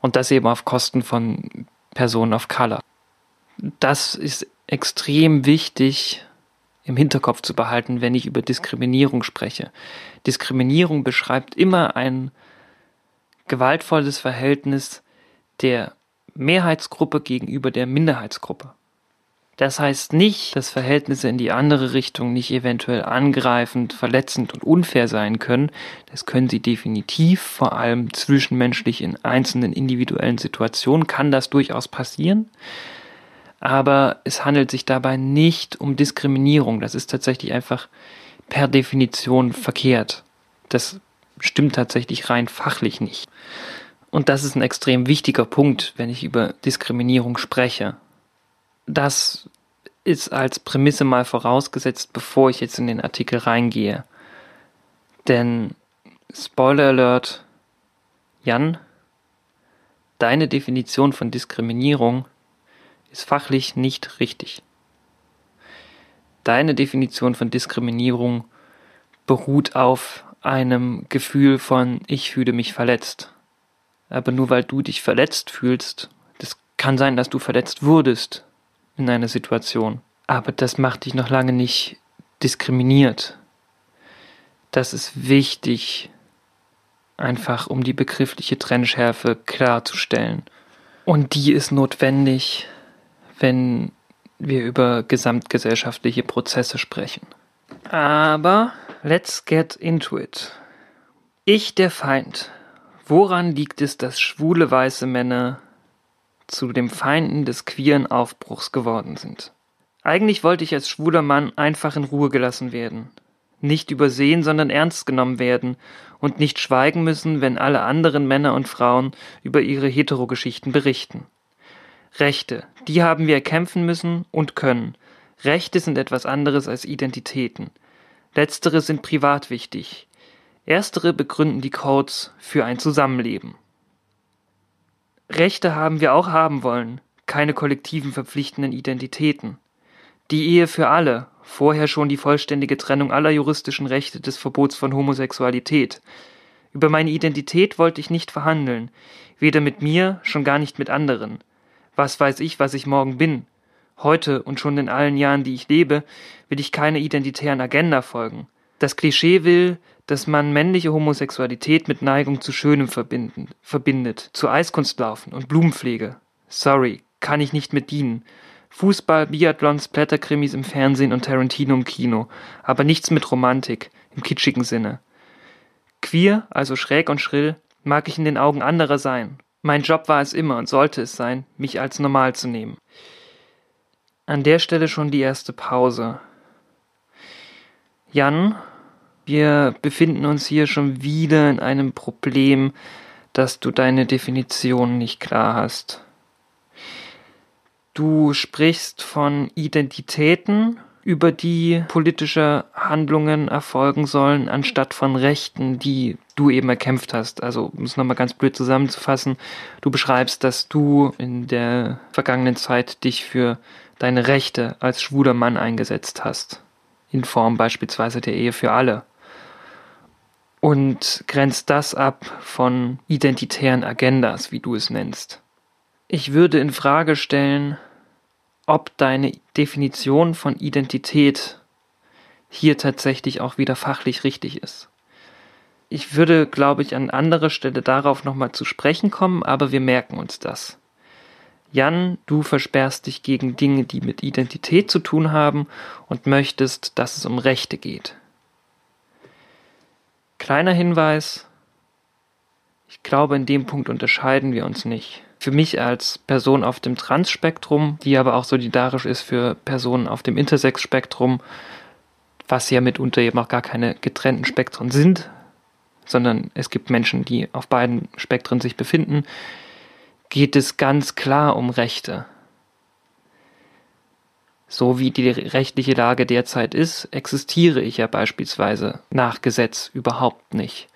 und das eben auf Kosten von Personen of Color. Das ist extrem wichtig im Hinterkopf zu behalten, wenn ich über Diskriminierung spreche. Diskriminierung beschreibt immer ein gewaltvolles Verhältnis der Mehrheitsgruppe gegenüber der Minderheitsgruppe. Das heißt nicht, dass Verhältnisse in die andere Richtung nicht eventuell angreifend, verletzend und unfair sein können. Das können sie definitiv, vor allem zwischenmenschlich in einzelnen individuellen Situationen kann das durchaus passieren. Aber es handelt sich dabei nicht um Diskriminierung. Das ist tatsächlich einfach per Definition verkehrt. Das stimmt tatsächlich rein fachlich nicht. Und das ist ein extrem wichtiger Punkt, wenn ich über Diskriminierung spreche das ist als Prämisse mal vorausgesetzt, bevor ich jetzt in den Artikel reingehe. Denn Spoiler Alert, Jan, deine Definition von Diskriminierung ist fachlich nicht richtig. Deine Definition von Diskriminierung beruht auf einem Gefühl von ich fühle mich verletzt. Aber nur weil du dich verletzt fühlst, das kann sein, dass du verletzt wurdest in einer Situation. Aber das macht dich noch lange nicht diskriminiert. Das ist wichtig, einfach um die begriffliche Trennschärfe klarzustellen. Und die ist notwendig, wenn wir über gesamtgesellschaftliche Prozesse sprechen. Aber let's get into it. Ich der Feind. Woran liegt es, dass schwule weiße Männer zu den Feinden des queeren Aufbruchs geworden sind. Eigentlich wollte ich als schwuler Mann einfach in Ruhe gelassen werden, nicht übersehen, sondern ernst genommen werden und nicht schweigen müssen, wenn alle anderen Männer und Frauen über ihre Heterogeschichten berichten. Rechte, die haben wir erkämpfen müssen und können. Rechte sind etwas anderes als Identitäten. Letztere sind privat wichtig. Erstere begründen die Codes für ein Zusammenleben. Rechte haben wir auch haben wollen, keine kollektiven verpflichtenden Identitäten. Die Ehe für alle, vorher schon die vollständige Trennung aller juristischen Rechte des Verbots von Homosexualität. Über meine Identität wollte ich nicht verhandeln, weder mit mir, schon gar nicht mit anderen. Was weiß ich, was ich morgen bin? Heute und schon in allen Jahren, die ich lebe, will ich keine identitären Agenda folgen. Das Klischee will, dass man männliche Homosexualität mit Neigung zu Schönem verbinden, verbindet, zu Eiskunstlaufen und Blumenpflege. Sorry, kann ich nicht mit dienen. Fußball, Biathlons, Blätterkrimis im Fernsehen und Tarantino im Kino, aber nichts mit Romantik, im kitschigen Sinne. Queer, also schräg und schrill, mag ich in den Augen anderer sein. Mein Job war es immer und sollte es sein, mich als normal zu nehmen. An der Stelle schon die erste Pause. Jan, wir befinden uns hier schon wieder in einem Problem, dass du deine Definition nicht klar hast. Du sprichst von Identitäten, über die politische Handlungen erfolgen sollen, anstatt von Rechten, die du eben erkämpft hast. Also, um es nochmal ganz blöd zusammenzufassen, du beschreibst, dass du in der vergangenen Zeit dich für deine Rechte als schwuler Mann eingesetzt hast. In Form beispielsweise der Ehe für alle und grenzt das ab von identitären Agendas, wie du es nennst. Ich würde in Frage stellen, ob deine Definition von Identität hier tatsächlich auch wieder fachlich richtig ist. Ich würde, glaube ich, an anderer Stelle darauf nochmal zu sprechen kommen, aber wir merken uns das. Jan, du versperrst dich gegen Dinge, die mit Identität zu tun haben und möchtest, dass es um Rechte geht. Kleiner Hinweis, ich glaube, in dem Punkt unterscheiden wir uns nicht. Für mich als Person auf dem Trans-Spektrum, die aber auch solidarisch ist für Personen auf dem Intersex-Spektrum, was ja mitunter eben auch gar keine getrennten Spektren sind, sondern es gibt Menschen, die auf beiden Spektren sich befinden, geht es ganz klar um Rechte. So wie die rechtliche Lage derzeit ist, existiere ich ja beispielsweise nach Gesetz überhaupt nicht.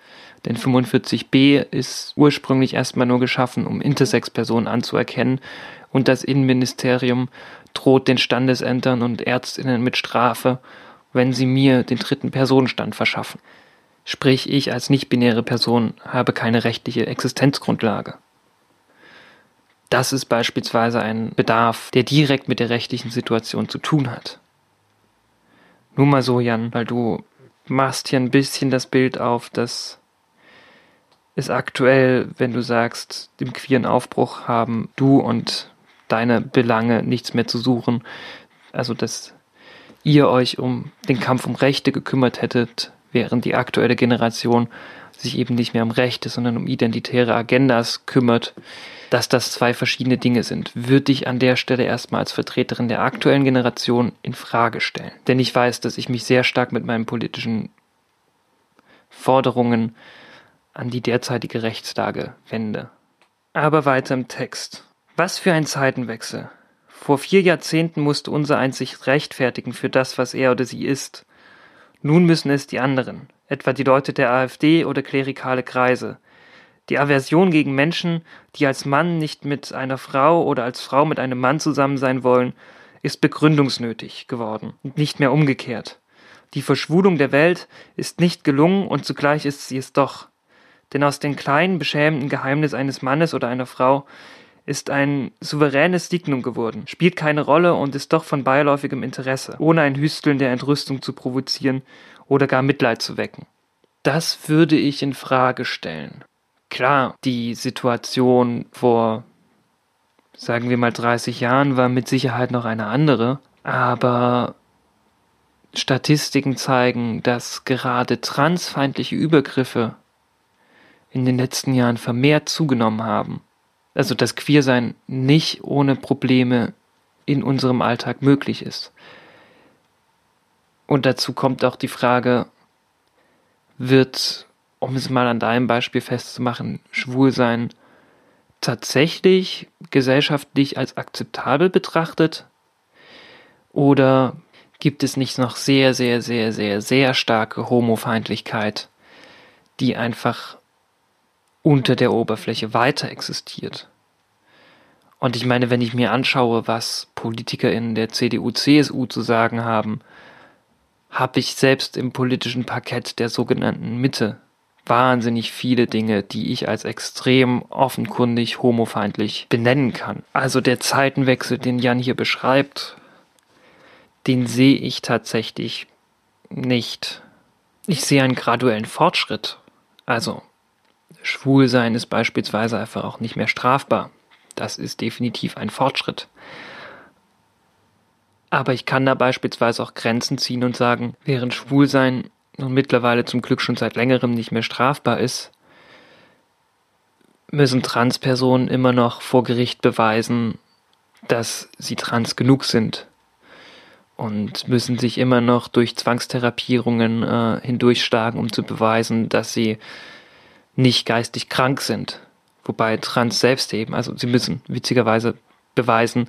Denn 45b ist ursprünglich erstmal nur geschaffen, um Intersex-Personen anzuerkennen und das Innenministerium droht den Standesämtern und Ärztinnen mit Strafe, wenn sie mir den dritten Personenstand verschaffen. Sprich, ich als nicht-binäre Person habe keine rechtliche Existenzgrundlage. Das ist beispielsweise ein Bedarf, der direkt mit der rechtlichen Situation zu tun hat. Nur mal so, Jan, weil du machst hier ein bisschen das Bild auf, dass es aktuell, wenn du sagst, im queeren Aufbruch haben du und deine Belange nichts mehr zu suchen. Also, dass ihr euch um den Kampf um Rechte gekümmert hättet, während die aktuelle Generation sich eben nicht mehr um Rechte, sondern um identitäre Agendas kümmert, dass das zwei verschiedene Dinge sind, würde ich an der Stelle erstmal als Vertreterin der aktuellen Generation in Frage stellen. Denn ich weiß, dass ich mich sehr stark mit meinen politischen Forderungen an die derzeitige Rechtslage wende. Aber weiter im Text. Was für ein Zeitenwechsel. Vor vier Jahrzehnten musste unser eins rechtfertigen für das, was er oder sie ist. Nun müssen es die anderen, etwa die Leute der AfD oder klerikale Kreise. Die Aversion gegen Menschen, die als Mann nicht mit einer Frau oder als Frau mit einem Mann zusammen sein wollen, ist begründungsnötig geworden und nicht mehr umgekehrt. Die Verschwulung der Welt ist nicht gelungen und zugleich ist sie es doch. Denn aus dem kleinen, beschämenden Geheimnis eines Mannes oder einer Frau ist ein souveränes Dignum geworden, spielt keine Rolle und ist doch von beiläufigem Interesse, ohne ein Hüsteln der Entrüstung zu provozieren oder gar Mitleid zu wecken. Das würde ich in Frage stellen. Klar, die Situation vor, sagen wir mal 30 Jahren war mit Sicherheit noch eine andere, aber Statistiken zeigen, dass gerade transfeindliche Übergriffe in den letzten Jahren vermehrt zugenommen haben also das Queersein nicht ohne Probleme in unserem Alltag möglich ist. Und dazu kommt auch die Frage, wird, um es mal an deinem Beispiel festzumachen, Schwulsein tatsächlich gesellschaftlich als akzeptabel betrachtet? Oder gibt es nicht noch sehr, sehr, sehr, sehr, sehr starke Homofeindlichkeit, die einfach unter der Oberfläche weiter existiert. Und ich meine, wenn ich mir anschaue, was PolitikerInnen der CDU, CSU zu sagen haben, habe ich selbst im politischen Parkett der sogenannten Mitte wahnsinnig viele Dinge, die ich als extrem offenkundig homofeindlich benennen kann. Also der Zeitenwechsel, den Jan hier beschreibt, den sehe ich tatsächlich nicht. Ich sehe einen graduellen Fortschritt. Also Schwulsein ist beispielsweise einfach auch nicht mehr strafbar. Das ist definitiv ein Fortschritt. Aber ich kann da beispielsweise auch Grenzen ziehen und sagen, während Schwulsein nun mittlerweile zum Glück schon seit längerem nicht mehr strafbar ist, müssen Transpersonen immer noch vor Gericht beweisen, dass sie trans genug sind und müssen sich immer noch durch Zwangstherapierungen äh, hindurchschlagen, um zu beweisen, dass sie nicht geistig krank sind. Wobei Trans selbst eben, also sie müssen witzigerweise beweisen,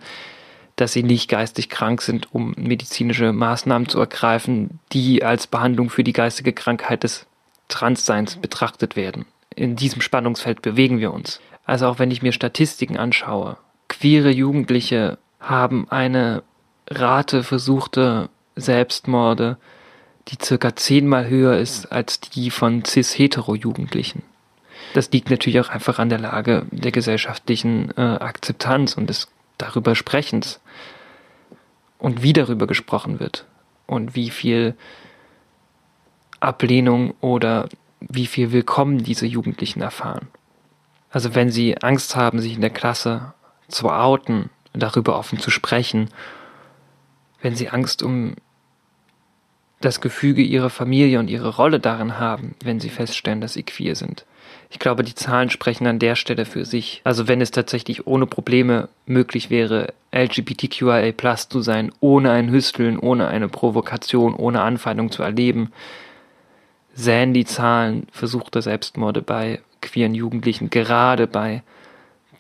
dass sie nicht geistig krank sind, um medizinische Maßnahmen zu ergreifen, die als Behandlung für die geistige Krankheit des Transseins betrachtet werden. In diesem Spannungsfeld bewegen wir uns. Also auch wenn ich mir Statistiken anschaue, queere Jugendliche haben eine Rate versuchter Selbstmorde, die circa zehnmal höher ist als die von cis-hetero-Jugendlichen. Das liegt natürlich auch einfach an der Lage der gesellschaftlichen äh, Akzeptanz und des darüber Sprechens und wie darüber gesprochen wird und wie viel Ablehnung oder wie viel Willkommen diese Jugendlichen erfahren. Also wenn sie Angst haben, sich in der Klasse zu outen, darüber offen zu sprechen, wenn sie Angst um das Gefüge ihrer Familie und ihre Rolle darin haben, wenn sie feststellen, dass sie queer sind, ich glaube, die Zahlen sprechen an der Stelle für sich. Also wenn es tatsächlich ohne Probleme möglich wäre, LGBTQIA Plus zu sein, ohne ein Hüsteln, ohne eine Provokation, ohne Anfeindung zu erleben, sähen die Zahlen versuchter Selbstmorde bei queeren Jugendlichen, gerade bei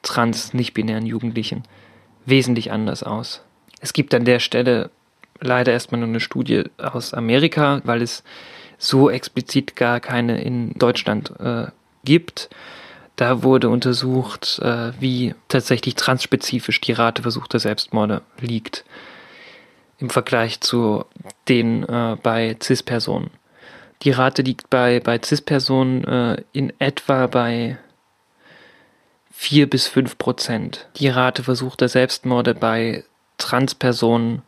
trans, nicht-binären Jugendlichen, wesentlich anders aus. Es gibt an der Stelle leider erstmal nur eine Studie aus Amerika, weil es so explizit gar keine in Deutschland äh, gibt. Da wurde untersucht, äh, wie tatsächlich transspezifisch die Rate versuchter Selbstmorde liegt im Vergleich zu den äh, bei CIS-Personen. Die Rate liegt bei, bei CIS-Personen äh, in etwa bei 4 bis 5 Prozent. Die Rate versuchter Selbstmorde bei Transpersonen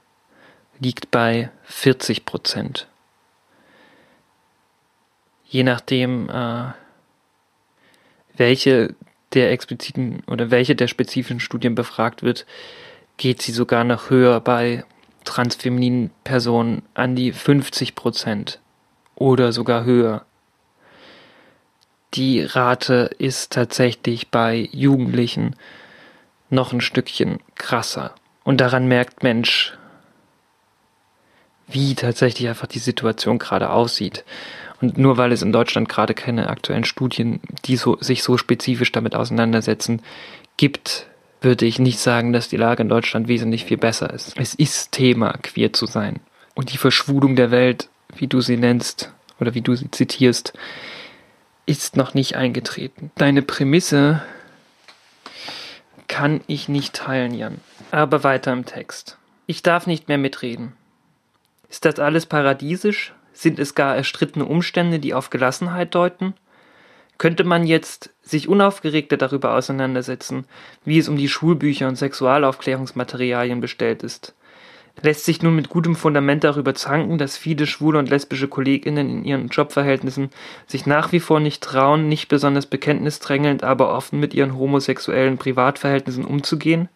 liegt bei 40 Prozent. Je nachdem, äh, welche der expliziten oder welche der spezifischen Studien befragt wird, geht sie sogar noch höher bei transfemininen Personen an die 50 Prozent oder sogar höher. Die Rate ist tatsächlich bei Jugendlichen noch ein Stückchen krasser. Und daran merkt Mensch, wie tatsächlich einfach die Situation gerade aussieht. Und nur weil es in Deutschland gerade keine aktuellen Studien, die so, sich so spezifisch damit auseinandersetzen, gibt, würde ich nicht sagen, dass die Lage in Deutschland wesentlich viel besser ist. Es ist Thema, queer zu sein. Und die Verschwulung der Welt, wie du sie nennst oder wie du sie zitierst, ist noch nicht eingetreten. Deine Prämisse kann ich nicht teilen, Jan. Aber weiter im Text. Ich darf nicht mehr mitreden. Ist das alles paradiesisch? Sind es gar erstrittene Umstände, die auf Gelassenheit deuten? Könnte man jetzt sich unaufgeregter darüber auseinandersetzen, wie es um die Schulbücher und Sexualaufklärungsmaterialien bestellt ist? Lässt sich nun mit gutem Fundament darüber zanken, dass viele schwule und lesbische KollegInnen in ihren Jobverhältnissen sich nach wie vor nicht trauen, nicht besonders bekenntnisdrängelnd, aber offen mit ihren homosexuellen Privatverhältnissen umzugehen?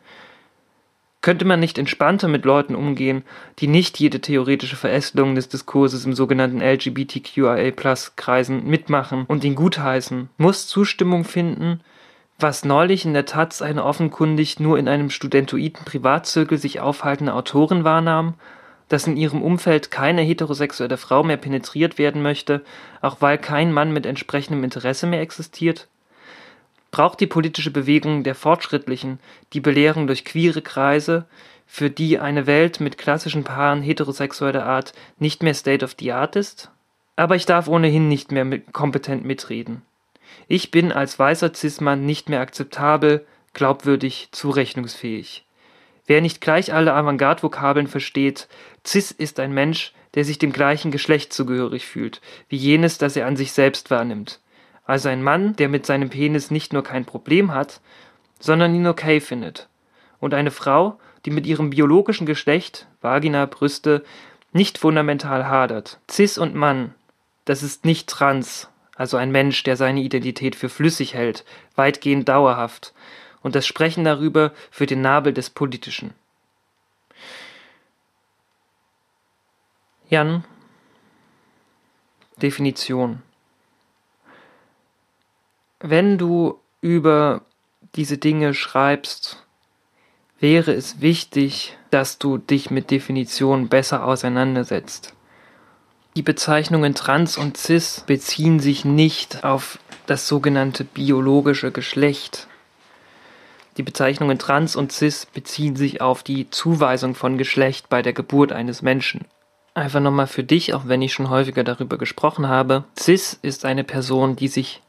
Könnte man nicht entspannter mit Leuten umgehen, die nicht jede theoretische Verästelung des Diskurses im sogenannten LGBTQIA-Plus-Kreisen mitmachen und ihn gutheißen? Muss Zustimmung finden, was neulich in der Taz eine offenkundig nur in einem studentoiden Privatzirkel sich aufhaltende Autorin wahrnahm, dass in ihrem Umfeld keine heterosexuelle Frau mehr penetriert werden möchte, auch weil kein Mann mit entsprechendem Interesse mehr existiert? Braucht die politische Bewegung der Fortschrittlichen die Belehrung durch queere Kreise, für die eine Welt mit klassischen Paaren heterosexueller Art nicht mehr State of the Art ist? Aber ich darf ohnehin nicht mehr mit kompetent mitreden. Ich bin als weißer Cis-Mann nicht mehr akzeptabel, glaubwürdig, zurechnungsfähig. Wer nicht gleich alle Avantgarde-Vokabeln versteht, Cis ist ein Mensch, der sich dem gleichen Geschlecht zugehörig fühlt, wie jenes, das er an sich selbst wahrnimmt. Also ein Mann, der mit seinem Penis nicht nur kein Problem hat, sondern ihn okay findet. Und eine Frau, die mit ihrem biologischen Geschlecht, Vagina, Brüste, nicht fundamental hadert. Cis und Mann, das ist nicht trans, also ein Mensch, der seine Identität für flüssig hält, weitgehend dauerhaft, und das Sprechen darüber für den Nabel des Politischen. Jan Definition wenn du über diese Dinge schreibst, wäre es wichtig, dass du dich mit Definitionen besser auseinandersetzt. Die Bezeichnungen trans und cis beziehen sich nicht auf das sogenannte biologische Geschlecht. Die Bezeichnungen trans und cis beziehen sich auf die Zuweisung von Geschlecht bei der Geburt eines Menschen. Einfach nochmal für dich, auch wenn ich schon häufiger darüber gesprochen habe. Cis ist eine Person, die sich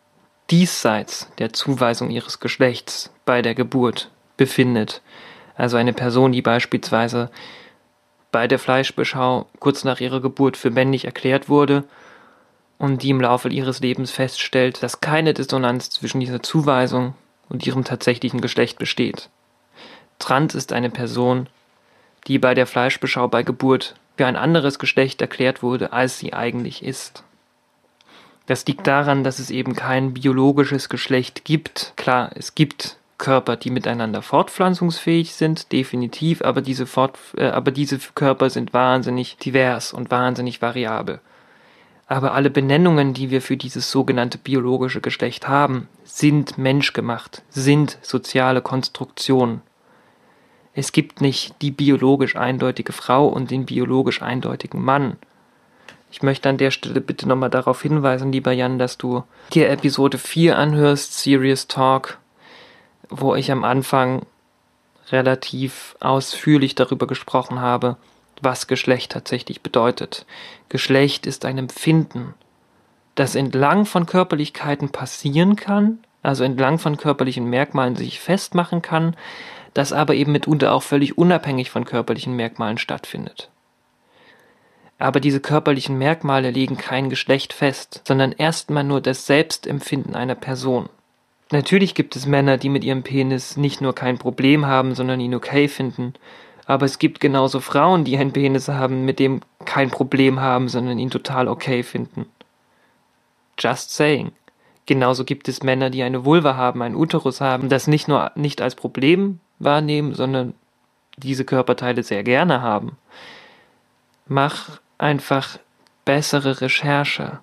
diesseits der Zuweisung ihres Geschlechts bei der Geburt befindet. Also eine Person, die beispielsweise bei der Fleischbeschau kurz nach ihrer Geburt für männlich erklärt wurde und die im Laufe ihres Lebens feststellt, dass keine Dissonanz zwischen dieser Zuweisung und ihrem tatsächlichen Geschlecht besteht. Trans ist eine Person, die bei der Fleischbeschau bei Geburt für ein anderes Geschlecht erklärt wurde, als sie eigentlich ist. Das liegt daran, dass es eben kein biologisches Geschlecht gibt. Klar, es gibt Körper, die miteinander fortpflanzungsfähig sind, definitiv, aber diese, Fort, äh, aber diese Körper sind wahnsinnig divers und wahnsinnig variabel. Aber alle Benennungen, die wir für dieses sogenannte biologische Geschlecht haben, sind menschgemacht, sind soziale Konstruktionen. Es gibt nicht die biologisch eindeutige Frau und den biologisch eindeutigen Mann. Ich möchte an der Stelle bitte nochmal darauf hinweisen, lieber Jan, dass du dir Episode 4 anhörst, Serious Talk, wo ich am Anfang relativ ausführlich darüber gesprochen habe, was Geschlecht tatsächlich bedeutet. Geschlecht ist ein Empfinden, das entlang von Körperlichkeiten passieren kann, also entlang von körperlichen Merkmalen sich festmachen kann, das aber eben mitunter auch völlig unabhängig von körperlichen Merkmalen stattfindet. Aber diese körperlichen Merkmale legen kein Geschlecht fest, sondern erstmal nur das Selbstempfinden einer Person. Natürlich gibt es Männer, die mit ihrem Penis nicht nur kein Problem haben, sondern ihn okay finden. Aber es gibt genauso Frauen, die einen Penis haben, mit dem kein Problem haben, sondern ihn total okay finden. Just saying. Genauso gibt es Männer, die eine Vulva haben, einen Uterus haben, das nicht nur nicht als Problem wahrnehmen, sondern diese Körperteile sehr gerne haben. Mach einfach bessere Recherche,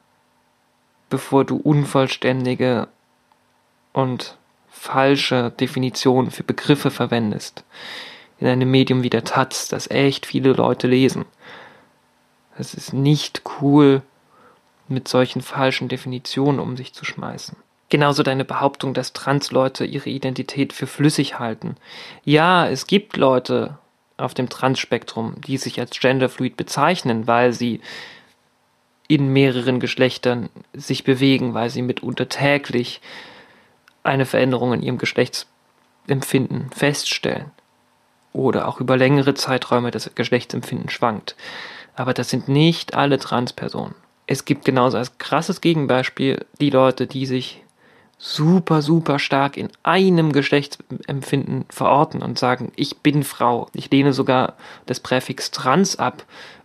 bevor du unvollständige und falsche Definitionen für Begriffe verwendest. In einem Medium wie der Taz, das echt viele Leute lesen. Es ist nicht cool, mit solchen falschen Definitionen um sich zu schmeißen. Genauso deine Behauptung, dass Transleute ihre Identität für flüssig halten. Ja, es gibt Leute auf dem Transspektrum, die sich als genderfluid bezeichnen, weil sie in mehreren Geschlechtern sich bewegen, weil sie mitunter täglich eine Veränderung in ihrem Geschlechtsempfinden feststellen. Oder auch über längere Zeiträume das Geschlechtsempfinden schwankt. Aber das sind nicht alle Transpersonen. Es gibt genauso als krasses Gegenbeispiel die Leute, die sich super, super stark in einem Geschlechtsempfinden verorten und sagen, ich bin Frau. Ich lehne sogar das Präfix trans ab,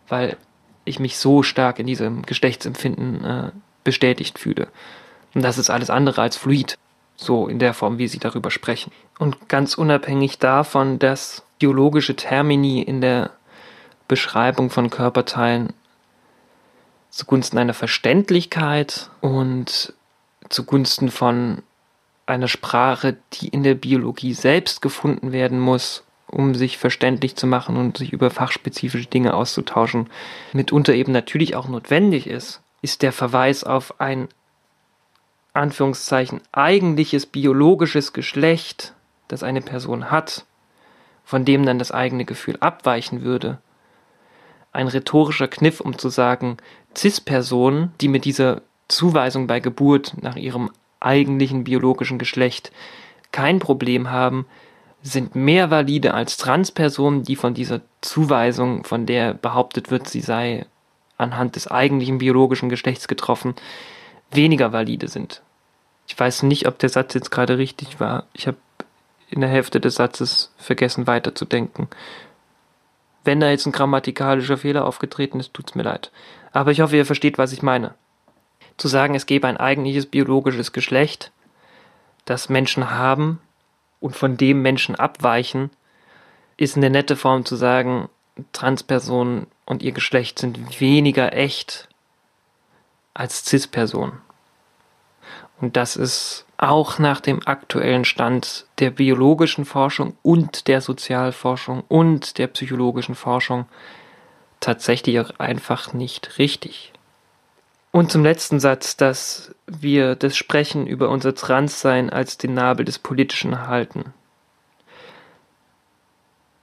weil ich mich so stark in diesem Geschlechtsempfinden äh, bestätigt fühle. Und das ist alles andere als fluid. So in der Form, wie sie darüber sprechen. Und ganz unabhängig davon, dass biologische Termini in der Beschreibung von Körperteilen zugunsten einer Verständlichkeit und zugunsten von einer Sprache, die in der Biologie selbst gefunden werden muss, um sich verständlich zu machen und sich über fachspezifische Dinge auszutauschen, mitunter eben natürlich auch notwendig ist, ist der Verweis auf ein Anführungszeichen eigentliches biologisches Geschlecht, das eine Person hat, von dem dann das eigene Gefühl abweichen würde. Ein rhetorischer Kniff, um zu sagen, CIS-Personen, die mit dieser Zuweisung bei Geburt nach ihrem eigentlichen biologischen Geschlecht kein Problem haben, sind mehr valide als Transpersonen, die von dieser Zuweisung, von der behauptet wird, sie sei anhand des eigentlichen biologischen Geschlechts getroffen, weniger valide sind. Ich weiß nicht, ob der Satz jetzt gerade richtig war. Ich habe in der Hälfte des Satzes vergessen weiterzudenken. Wenn da jetzt ein grammatikalischer Fehler aufgetreten ist, tut's mir leid. Aber ich hoffe, ihr versteht, was ich meine. Zu sagen, es gebe ein eigentliches biologisches Geschlecht, das Menschen haben und von dem Menschen abweichen, ist eine nette Form zu sagen, Transpersonen und ihr Geschlecht sind weniger echt als Cis-Personen. Und das ist auch nach dem aktuellen Stand der biologischen Forschung und der Sozialforschung und der psychologischen Forschung tatsächlich auch einfach nicht richtig. Und zum letzten Satz, dass wir das Sprechen über unser Transsein als den Nabel des Politischen halten.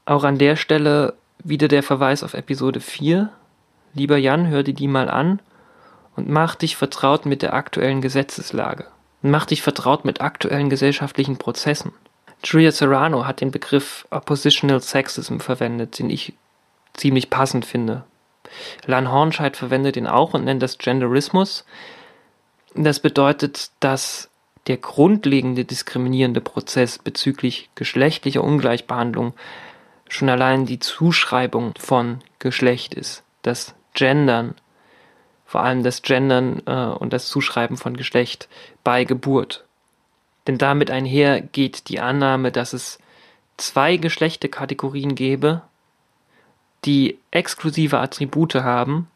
Auch an der Stelle wieder der Verweis auf Episode 4. Lieber Jan, hör dir die mal an und mach dich vertraut mit der aktuellen Gesetzeslage. Mach dich vertraut mit aktuellen gesellschaftlichen Prozessen. Julia Serrano hat den Begriff Oppositional Sexism verwendet, den ich ziemlich passend finde. Lan Hornscheid verwendet ihn auch und nennt das Genderismus. Das bedeutet, dass der grundlegende diskriminierende Prozess bezüglich geschlechtlicher Ungleichbehandlung schon allein die Zuschreibung von Geschlecht ist. Das Gendern vor allem das Gendern äh, und das Zuschreiben von Geschlecht bei Geburt. Denn damit einher geht die Annahme, dass es zwei Geschlechterkategorien gäbe, die exklusive Attribute haben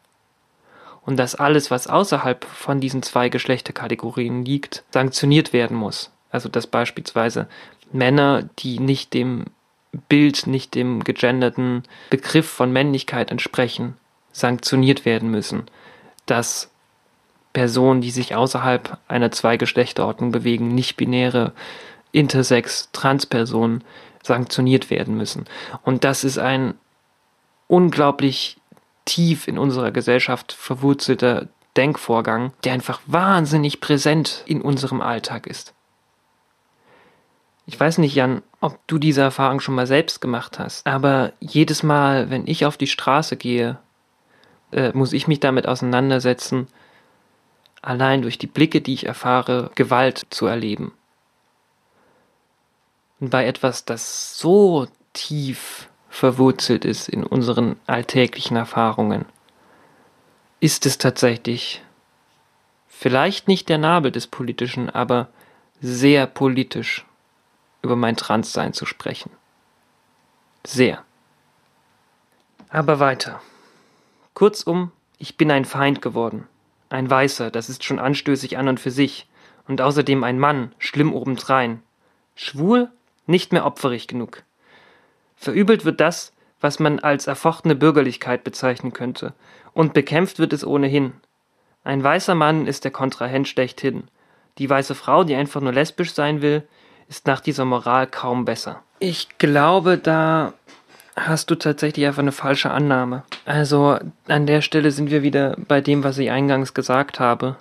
und dass alles, was außerhalb von diesen zwei Geschlechterkategorien liegt, sanktioniert werden muss. Also dass beispielsweise Männer, die nicht dem Bild, nicht dem gegenderten Begriff von Männlichkeit entsprechen, sanktioniert werden müssen dass Personen, die sich außerhalb einer Zweigeschlechterordnung bewegen, nicht-binäre, intersex, Transpersonen sanktioniert werden müssen. Und das ist ein unglaublich tief in unserer Gesellschaft verwurzelter Denkvorgang, der einfach wahnsinnig präsent in unserem Alltag ist. Ich weiß nicht, Jan, ob du diese Erfahrung schon mal selbst gemacht hast, aber jedes Mal, wenn ich auf die Straße gehe, äh, muss ich mich damit auseinandersetzen, allein durch die Blicke, die ich erfahre, Gewalt zu erleben. Und bei etwas, das so tief verwurzelt ist in unseren alltäglichen Erfahrungen, ist es tatsächlich vielleicht nicht der Nabel des Politischen, aber sehr politisch über mein Transsein zu sprechen. Sehr. Aber weiter. Kurzum, ich bin ein Feind geworden. Ein Weißer, das ist schon anstößig an und für sich. Und außerdem ein Mann, schlimm obendrein. Schwul, nicht mehr opferig genug. Verübelt wird das, was man als erfochtene Bürgerlichkeit bezeichnen könnte, und bekämpft wird es ohnehin. Ein weißer Mann ist der Kontrahent schlechthin. Die weiße Frau, die einfach nur lesbisch sein will, ist nach dieser Moral kaum besser. Ich glaube, da hast du tatsächlich einfach eine falsche Annahme. Also an der Stelle sind wir wieder bei dem, was ich eingangs gesagt habe.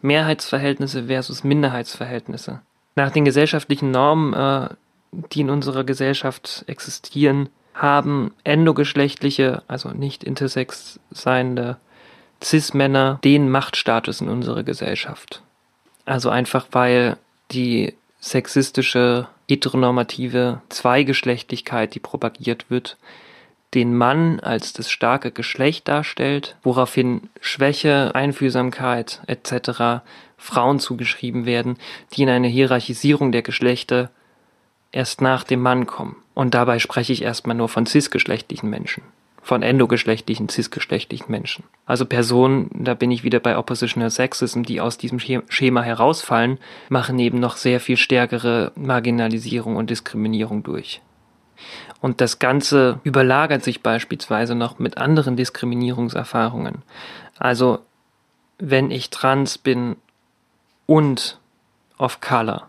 Mehrheitsverhältnisse versus Minderheitsverhältnisse. Nach den gesellschaftlichen Normen, äh, die in unserer Gesellschaft existieren, haben endogeschlechtliche, also nicht intersex seiende Cis-Männer den Machtstatus in unserer Gesellschaft. Also einfach weil die sexistische, heteronormative Zweigeschlechtlichkeit, die propagiert wird, den Mann als das starke Geschlecht darstellt, woraufhin Schwäche, Einfühlsamkeit etc. Frauen zugeschrieben werden, die in eine Hierarchisierung der Geschlechter erst nach dem Mann kommen. Und dabei spreche ich erstmal nur von cisgeschlechtlichen Menschen von endogeschlechtlichen, cisgeschlechtlichen Menschen. Also Personen, da bin ich wieder bei Oppositional Sexism, die aus diesem Schema herausfallen, machen eben noch sehr viel stärkere Marginalisierung und Diskriminierung durch. Und das Ganze überlagert sich beispielsweise noch mit anderen Diskriminierungserfahrungen. Also, wenn ich trans bin und of color,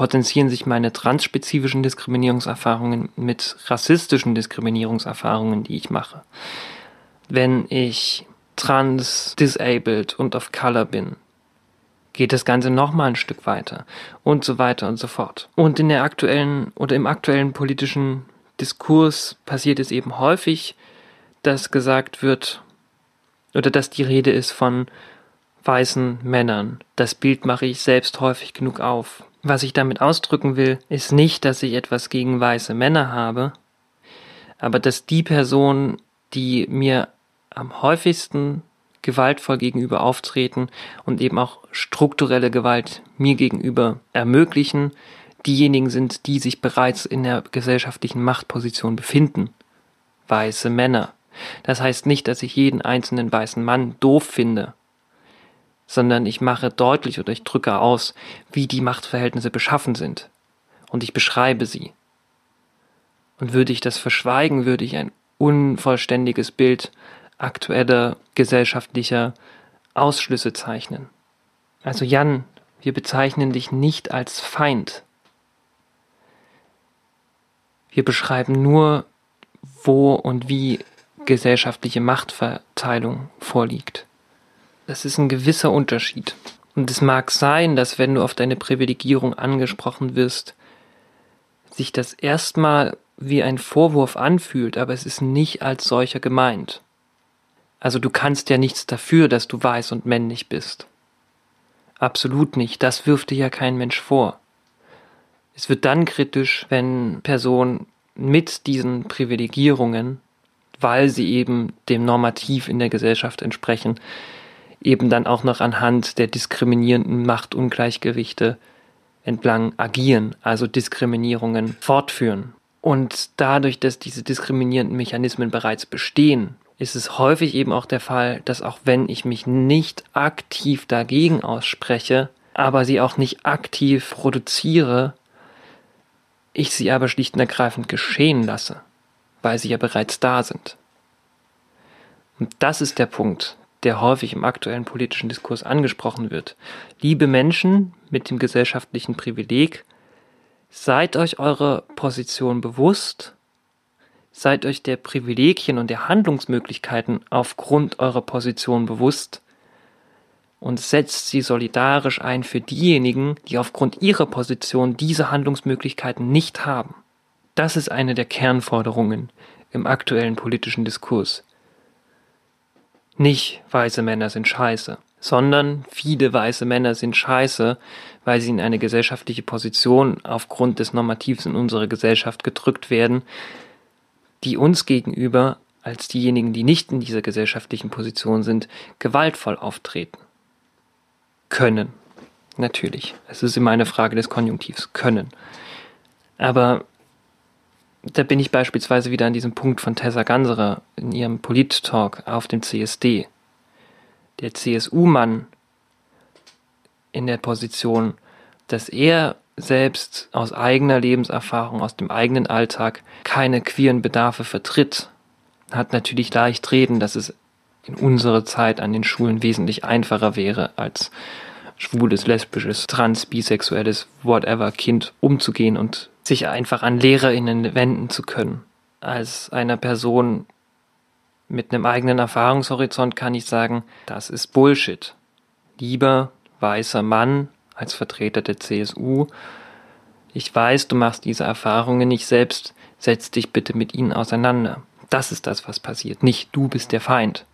potenzieren sich meine transspezifischen Diskriminierungserfahrungen mit rassistischen Diskriminierungserfahrungen, die ich mache. Wenn ich trans, disabled und of color bin, geht das Ganze nochmal ein Stück weiter und so weiter und so fort. Und in der aktuellen oder im aktuellen politischen Diskurs passiert es eben häufig, dass gesagt wird oder dass die Rede ist von weißen Männern. Das Bild mache ich selbst häufig genug auf. Was ich damit ausdrücken will, ist nicht, dass ich etwas gegen weiße Männer habe, aber dass die Personen, die mir am häufigsten gewaltvoll gegenüber auftreten und eben auch strukturelle Gewalt mir gegenüber ermöglichen, diejenigen sind, die sich bereits in der gesellschaftlichen Machtposition befinden. Weiße Männer. Das heißt nicht, dass ich jeden einzelnen weißen Mann doof finde sondern ich mache deutlich oder ich drücke aus, wie die Machtverhältnisse beschaffen sind. Und ich beschreibe sie. Und würde ich das verschweigen, würde ich ein unvollständiges Bild aktueller gesellschaftlicher Ausschlüsse zeichnen. Also Jan, wir bezeichnen dich nicht als Feind. Wir beschreiben nur, wo und wie gesellschaftliche Machtverteilung vorliegt. Das ist ein gewisser Unterschied. Und es mag sein, dass wenn du auf deine Privilegierung angesprochen wirst, sich das erstmal wie ein Vorwurf anfühlt, aber es ist nicht als solcher gemeint. Also du kannst ja nichts dafür, dass du weiß und männlich bist. Absolut nicht, das wirft dir ja kein Mensch vor. Es wird dann kritisch, wenn Personen mit diesen Privilegierungen, weil sie eben dem Normativ in der Gesellschaft entsprechen, eben dann auch noch anhand der diskriminierenden Machtungleichgewichte entlang agieren, also Diskriminierungen fortführen. Und dadurch, dass diese diskriminierenden Mechanismen bereits bestehen, ist es häufig eben auch der Fall, dass auch wenn ich mich nicht aktiv dagegen ausspreche, aber sie auch nicht aktiv produziere, ich sie aber schlicht und ergreifend geschehen lasse, weil sie ja bereits da sind. Und das ist der Punkt, der häufig im aktuellen politischen Diskurs angesprochen wird. Liebe Menschen mit dem gesellschaftlichen Privileg, seid euch eure Position bewusst, seid euch der Privilegien und der Handlungsmöglichkeiten aufgrund eurer Position bewusst und setzt sie solidarisch ein für diejenigen, die aufgrund ihrer Position diese Handlungsmöglichkeiten nicht haben. Das ist eine der Kernforderungen im aktuellen politischen Diskurs. Nicht weiße Männer sind scheiße, sondern viele weiße Männer sind scheiße, weil sie in eine gesellschaftliche Position aufgrund des Normativs in unserer Gesellschaft gedrückt werden, die uns gegenüber als diejenigen, die nicht in dieser gesellschaftlichen Position sind, gewaltvoll auftreten können. Natürlich. Es ist immer eine Frage des Konjunktivs. Können. Aber da bin ich beispielsweise wieder an diesem Punkt von Tessa Ganserer in ihrem Polit-Talk auf dem CSD. Der CSU-Mann in der Position, dass er selbst aus eigener Lebenserfahrung, aus dem eigenen Alltag keine queeren Bedarfe vertritt, hat natürlich leicht reden, dass es in unserer Zeit an den Schulen wesentlich einfacher wäre, als schwules, lesbisches, trans, bisexuelles, whatever Kind umzugehen und sich einfach an LehrerInnen wenden zu können. Als einer Person mit einem eigenen Erfahrungshorizont kann ich sagen, das ist Bullshit. Lieber weißer Mann als Vertreter der CSU, ich weiß, du machst diese Erfahrungen nicht selbst, setz dich bitte mit ihnen auseinander. Das ist das, was passiert. Nicht du bist der Feind.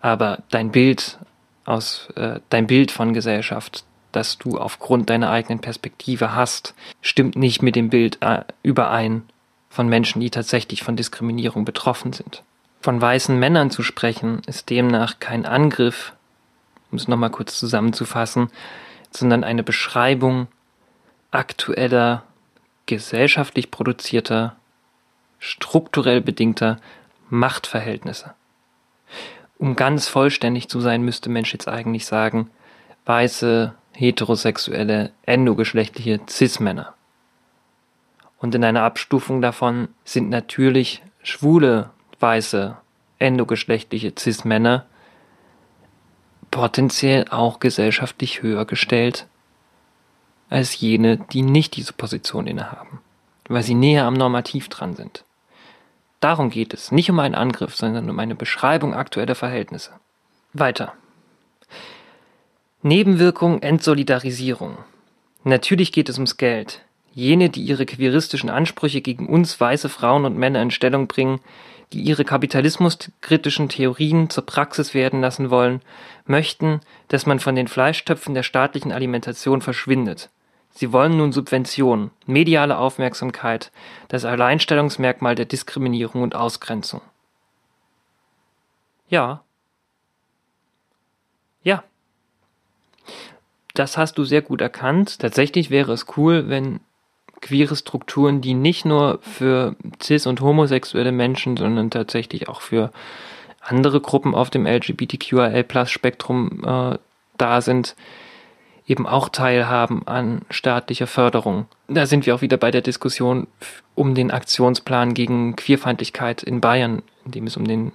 Aber dein Bild aus äh, dein Bild von Gesellschaft, das du aufgrund deiner eigenen Perspektive hast, stimmt nicht mit dem Bild äh, überein von Menschen, die tatsächlich von Diskriminierung betroffen sind. Von weißen Männern zu sprechen, ist demnach kein Angriff, um es nochmal kurz zusammenzufassen, sondern eine Beschreibung aktueller, gesellschaftlich produzierter, strukturell bedingter Machtverhältnisse um ganz vollständig zu sein, müsste Mensch jetzt eigentlich sagen, weiße, heterosexuelle, endogeschlechtliche Cis-Männer. Und in einer Abstufung davon sind natürlich schwule, weiße, endogeschlechtliche Cis-Männer potenziell auch gesellschaftlich höher gestellt als jene, die nicht diese Position innehaben, weil sie näher am Normativ dran sind. Darum geht es, nicht um einen Angriff, sondern um eine Beschreibung aktueller Verhältnisse. Weiter. Nebenwirkung Entsolidarisierung. Natürlich geht es ums Geld. Jene, die ihre queeristischen Ansprüche gegen uns weiße Frauen und Männer in Stellung bringen, die ihre kapitalismuskritischen Theorien zur Praxis werden lassen wollen, möchten, dass man von den Fleischtöpfen der staatlichen Alimentation verschwindet. Sie wollen nun Subventionen, mediale Aufmerksamkeit, das Alleinstellungsmerkmal der Diskriminierung und Ausgrenzung. Ja. Ja. Das hast du sehr gut erkannt. Tatsächlich wäre es cool, wenn queere Strukturen, die nicht nur für cis- und homosexuelle Menschen, sondern tatsächlich auch für andere Gruppen auf dem LGBTQIA-Spektrum äh, da sind, eben auch teilhaben an staatlicher Förderung. Da sind wir auch wieder bei der Diskussion um den Aktionsplan gegen Queerfeindlichkeit in Bayern, in dem es um den,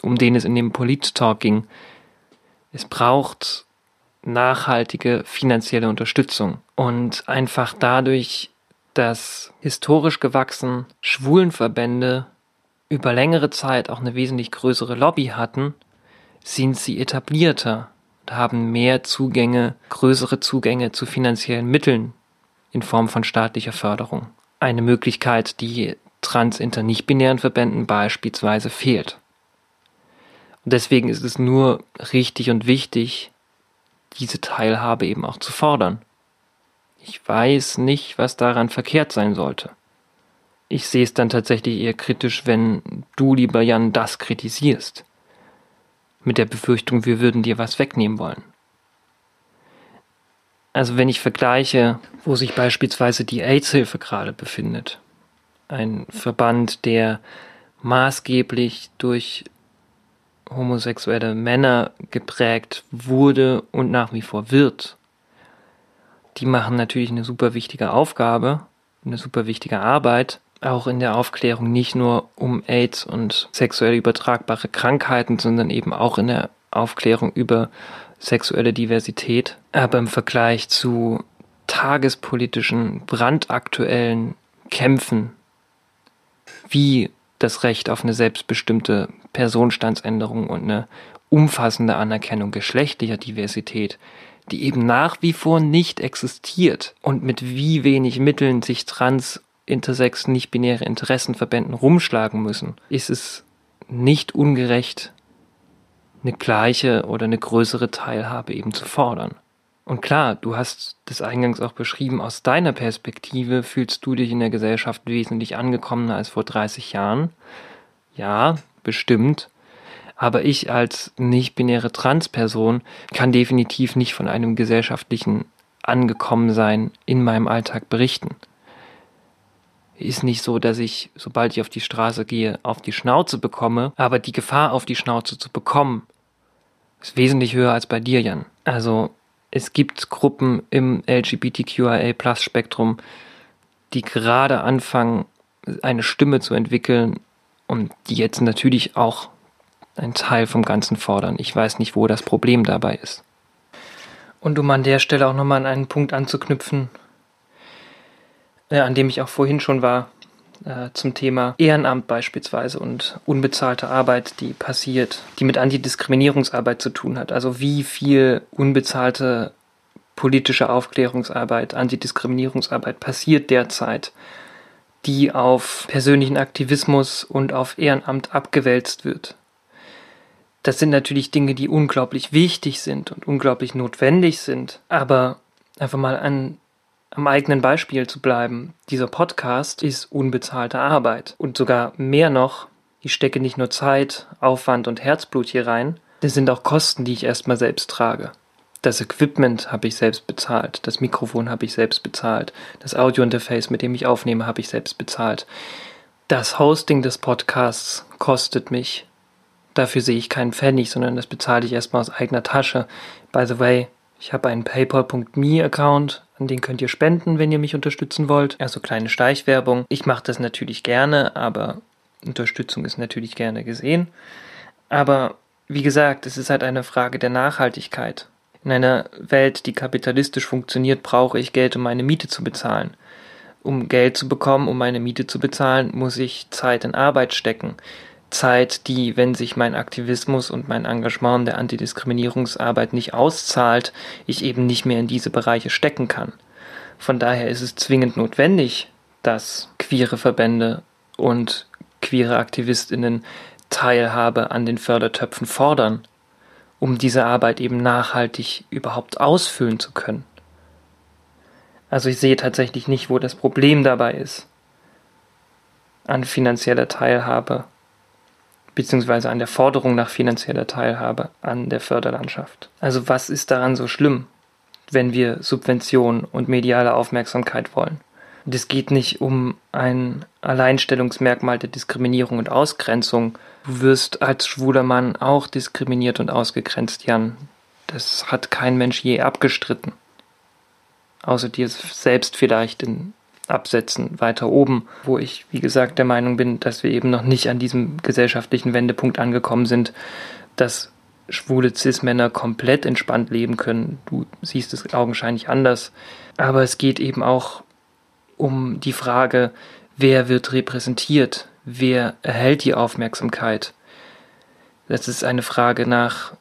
um den es in dem Polit-Talk ging. Es braucht nachhaltige finanzielle Unterstützung und einfach dadurch, dass historisch gewachsen Schwulenverbände über längere Zeit auch eine wesentlich größere Lobby hatten, sind sie etablierter und haben mehr Zugänge, größere Zugänge zu finanziellen Mitteln in Form von staatlicher Förderung. Eine Möglichkeit, die trans-inter nicht-binären Verbänden beispielsweise fehlt. Und deswegen ist es nur richtig und wichtig, diese Teilhabe eben auch zu fordern. Ich weiß nicht, was daran verkehrt sein sollte. Ich sehe es dann tatsächlich eher kritisch, wenn du, lieber Jan, das kritisierst mit der Befürchtung, wir würden dir was wegnehmen wollen. Also wenn ich vergleiche, wo sich beispielsweise die AIDS-Hilfe gerade befindet, ein Verband, der maßgeblich durch homosexuelle Männer geprägt wurde und nach wie vor wird, die machen natürlich eine super wichtige Aufgabe, eine super wichtige Arbeit, auch in der Aufklärung nicht nur um AIDS und sexuell übertragbare Krankheiten, sondern eben auch in der Aufklärung über sexuelle Diversität. Aber im Vergleich zu tagespolitischen, brandaktuellen Kämpfen wie das Recht auf eine selbstbestimmte Personenstandsänderung und eine umfassende Anerkennung geschlechtlicher Diversität, die eben nach wie vor nicht existiert und mit wie wenig Mitteln sich trans, intersex, nicht-binäre Interessenverbänden rumschlagen müssen, ist es nicht ungerecht, eine gleiche oder eine größere Teilhabe eben zu fordern. Und klar, du hast das eingangs auch beschrieben, aus deiner Perspektive fühlst du dich in der Gesellschaft wesentlich angekommener als vor 30 Jahren. Ja, bestimmt. Aber ich als nicht-binäre Transperson kann definitiv nicht von einem gesellschaftlichen Angekommensein in meinem Alltag berichten. Ist nicht so, dass ich, sobald ich auf die Straße gehe, auf die Schnauze bekomme, aber die Gefahr, auf die Schnauze zu bekommen, ist wesentlich höher als bei dir, Jan. Also es gibt Gruppen im LGBTQIA-Plus-Spektrum, die gerade anfangen, eine Stimme zu entwickeln und die jetzt natürlich auch einen Teil vom Ganzen fordern. Ich weiß nicht, wo das Problem dabei ist. Und um an der Stelle auch nochmal an einen Punkt anzuknüpfen, äh, an dem ich auch vorhin schon war, äh, zum Thema Ehrenamt beispielsweise und unbezahlte Arbeit, die passiert, die mit Antidiskriminierungsarbeit zu tun hat. Also wie viel unbezahlte politische Aufklärungsarbeit, Antidiskriminierungsarbeit passiert derzeit, die auf persönlichen Aktivismus und auf Ehrenamt abgewälzt wird. Das sind natürlich Dinge, die unglaublich wichtig sind und unglaublich notwendig sind. Aber einfach mal an, am eigenen Beispiel zu bleiben. Dieser Podcast ist unbezahlte Arbeit. Und sogar mehr noch, ich stecke nicht nur Zeit, Aufwand und Herzblut hier rein, das sind auch Kosten, die ich erstmal selbst trage. Das Equipment habe ich selbst bezahlt, das Mikrofon habe ich selbst bezahlt, das Audiointerface, mit dem ich aufnehme, habe ich selbst bezahlt. Das Hosting des Podcasts kostet mich Dafür sehe ich keinen Pfennig, sondern das bezahle ich erstmal aus eigener Tasche. By the way, ich habe einen PayPal.me-Account, an den könnt ihr spenden, wenn ihr mich unterstützen wollt. Also kleine Steichwerbung. Ich mache das natürlich gerne, aber Unterstützung ist natürlich gerne gesehen. Aber wie gesagt, es ist halt eine Frage der Nachhaltigkeit. In einer Welt, die kapitalistisch funktioniert, brauche ich Geld, um meine Miete zu bezahlen. Um Geld zu bekommen, um meine Miete zu bezahlen, muss ich Zeit in Arbeit stecken. Zeit, die, wenn sich mein Aktivismus und mein Engagement in der Antidiskriminierungsarbeit nicht auszahlt, ich eben nicht mehr in diese Bereiche stecken kann. Von daher ist es zwingend notwendig, dass queere Verbände und queere Aktivistinnen Teilhabe an den Fördertöpfen fordern, um diese Arbeit eben nachhaltig überhaupt ausfüllen zu können. Also ich sehe tatsächlich nicht, wo das Problem dabei ist an finanzieller Teilhabe beziehungsweise an der Forderung nach finanzieller Teilhabe an der Förderlandschaft. Also was ist daran so schlimm, wenn wir Subventionen und mediale Aufmerksamkeit wollen? Und es geht nicht um ein Alleinstellungsmerkmal der Diskriminierung und Ausgrenzung. Du wirst als schwuler Mann auch diskriminiert und ausgegrenzt, Jan. Das hat kein Mensch je abgestritten. Außer dir selbst vielleicht in Absätzen weiter oben, wo ich, wie gesagt, der Meinung bin, dass wir eben noch nicht an diesem gesellschaftlichen Wendepunkt angekommen sind, dass schwule Cis-Männer komplett entspannt leben können. Du siehst es augenscheinlich anders. Aber es geht eben auch um die Frage, wer wird repräsentiert? Wer erhält die Aufmerksamkeit? Das ist eine Frage nach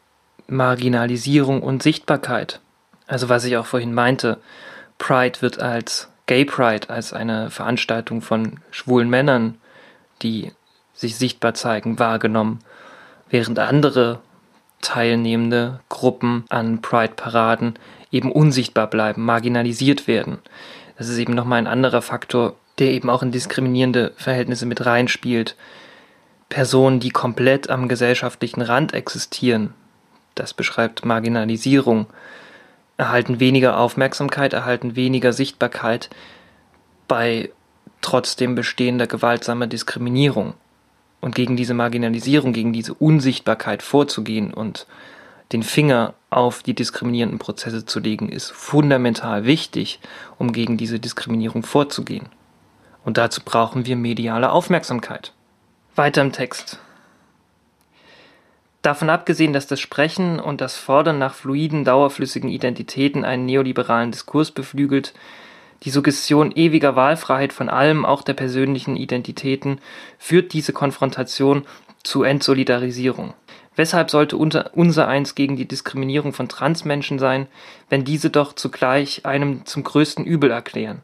Marginalisierung und Sichtbarkeit. Also was ich auch vorhin meinte, Pride wird als Gay Pride als eine Veranstaltung von schwulen Männern, die sich sichtbar zeigen, wahrgenommen, während andere teilnehmende Gruppen an Pride-Paraden eben unsichtbar bleiben, marginalisiert werden. Das ist eben nochmal ein anderer Faktor, der eben auch in diskriminierende Verhältnisse mit reinspielt. Personen, die komplett am gesellschaftlichen Rand existieren, das beschreibt Marginalisierung, erhalten weniger Aufmerksamkeit, erhalten weniger Sichtbarkeit bei trotzdem bestehender gewaltsamer Diskriminierung. Und gegen diese Marginalisierung, gegen diese Unsichtbarkeit vorzugehen und den Finger auf die diskriminierenden Prozesse zu legen, ist fundamental wichtig, um gegen diese Diskriminierung vorzugehen. Und dazu brauchen wir mediale Aufmerksamkeit. Weiter im Text. Davon abgesehen, dass das Sprechen und das Fordern nach fluiden, dauerflüssigen Identitäten einen neoliberalen Diskurs beflügelt, Die Suggestion ewiger Wahlfreiheit von allem, auch der persönlichen Identitäten, führt diese Konfrontation zu Entsolidarisierung. Weshalb sollte unser eins gegen die Diskriminierung von Transmenschen sein, wenn diese doch zugleich einem zum größten Übel erklären?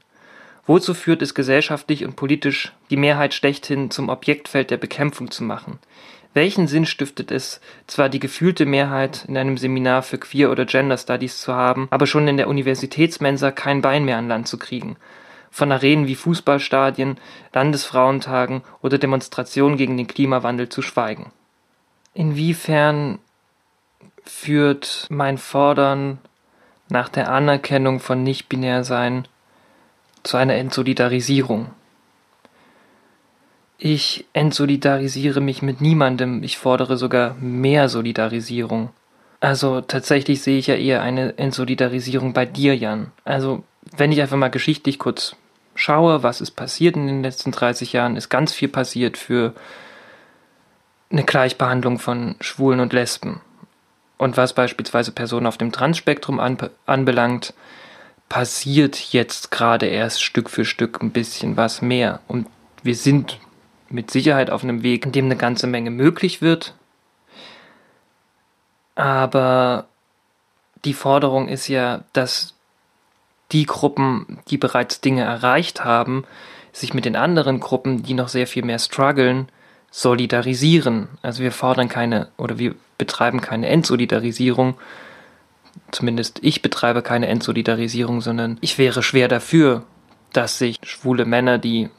Wozu führt es gesellschaftlich und politisch, die Mehrheit schlechthin zum Objektfeld der Bekämpfung zu machen? Welchen Sinn stiftet es, zwar die gefühlte Mehrheit in einem Seminar für Queer oder Gender Studies zu haben, aber schon in der Universitätsmensa kein Bein mehr an Land zu kriegen? Von Arenen wie Fußballstadien, Landesfrauentagen oder Demonstrationen gegen den Klimawandel zu schweigen. Inwiefern führt mein Fordern nach der Anerkennung von Nicht-Binär-Sein zu einer Entsolidarisierung? Ich entsolidarisiere mich mit niemandem, ich fordere sogar mehr Solidarisierung. Also tatsächlich sehe ich ja eher eine Entsolidarisierung bei dir, Jan. Also wenn ich einfach mal geschichtlich kurz schaue, was ist passiert in den letzten 30 Jahren, ist ganz viel passiert für eine Gleichbehandlung von Schwulen und Lesben. Und was beispielsweise Personen auf dem Transspektrum anbelangt, passiert jetzt gerade erst Stück für Stück ein bisschen was mehr. Und wir sind mit Sicherheit auf einem Weg, in dem eine ganze Menge möglich wird. Aber die Forderung ist ja, dass die Gruppen, die bereits Dinge erreicht haben, sich mit den anderen Gruppen, die noch sehr viel mehr strugglen, solidarisieren. Also wir fordern keine oder wir betreiben keine Entsolidarisierung. Zumindest ich betreibe keine Entsolidarisierung, sondern ich wäre schwer dafür, dass sich schwule Männer, die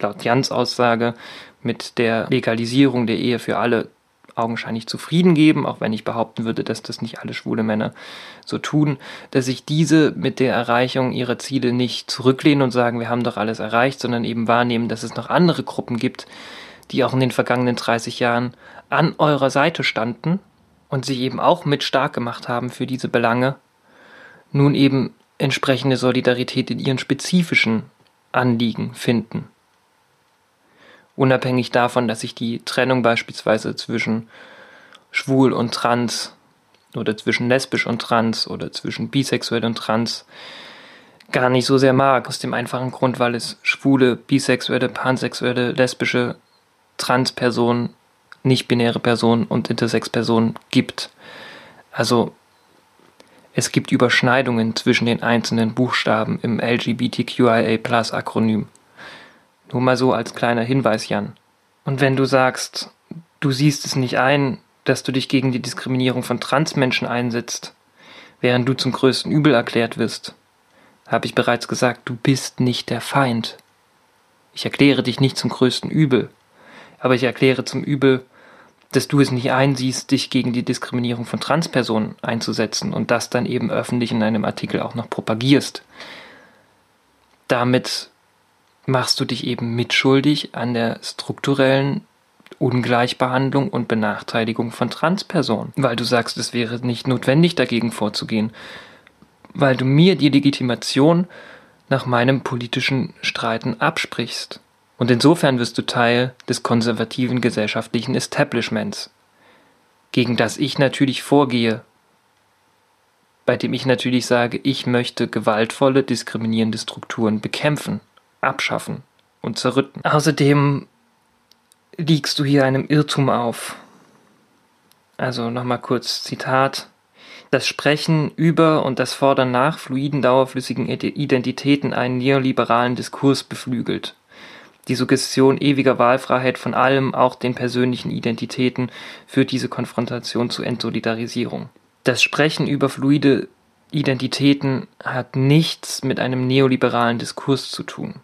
laut Jans Aussage mit der Legalisierung der Ehe für alle augenscheinlich zufrieden geben, auch wenn ich behaupten würde, dass das nicht alle schwule Männer so tun, dass sich diese mit der Erreichung ihrer Ziele nicht zurücklehnen und sagen, wir haben doch alles erreicht, sondern eben wahrnehmen, dass es noch andere Gruppen gibt, die auch in den vergangenen 30 Jahren an eurer Seite standen und sich eben auch mit stark gemacht haben für diese Belange, nun eben entsprechende Solidarität in ihren spezifischen Anliegen finden. Unabhängig davon, dass ich die Trennung beispielsweise zwischen schwul und trans oder zwischen lesbisch und trans oder zwischen bisexuell und trans gar nicht so sehr mag, aus dem einfachen Grund, weil es schwule, bisexuelle, pansexuelle, lesbische, Transpersonen, nicht-binäre Personen und Intersex-Personen gibt. Also es gibt Überschneidungen zwischen den einzelnen Buchstaben im LGBTQIA-Akronym. Nur mal so als kleiner Hinweis, Jan. Und wenn du sagst, du siehst es nicht ein, dass du dich gegen die Diskriminierung von Transmenschen einsetzt, während du zum größten Übel erklärt wirst, habe ich bereits gesagt, du bist nicht der Feind. Ich erkläre dich nicht zum größten Übel, aber ich erkläre zum Übel, dass du es nicht einsiehst, dich gegen die Diskriminierung von Transpersonen einzusetzen und das dann eben öffentlich in einem Artikel auch noch propagierst. Damit machst du dich eben mitschuldig an der strukturellen Ungleichbehandlung und Benachteiligung von Transpersonen, weil du sagst, es wäre nicht notwendig dagegen vorzugehen, weil du mir die Legitimation nach meinem politischen Streiten absprichst. Und insofern wirst du Teil des konservativen gesellschaftlichen Establishments, gegen das ich natürlich vorgehe, bei dem ich natürlich sage, ich möchte gewaltvolle, diskriminierende Strukturen bekämpfen abschaffen und zerrütten. Außerdem liegst du hier einem Irrtum auf. Also nochmal kurz Zitat. Das Sprechen über und das Fordern nach fluiden, dauerflüssigen Identitäten einen neoliberalen Diskurs beflügelt. Die Suggestion ewiger Wahlfreiheit von allem, auch den persönlichen Identitäten, führt diese Konfrontation zu Entsolidarisierung. Das Sprechen über fluide Identitäten hat nichts mit einem neoliberalen Diskurs zu tun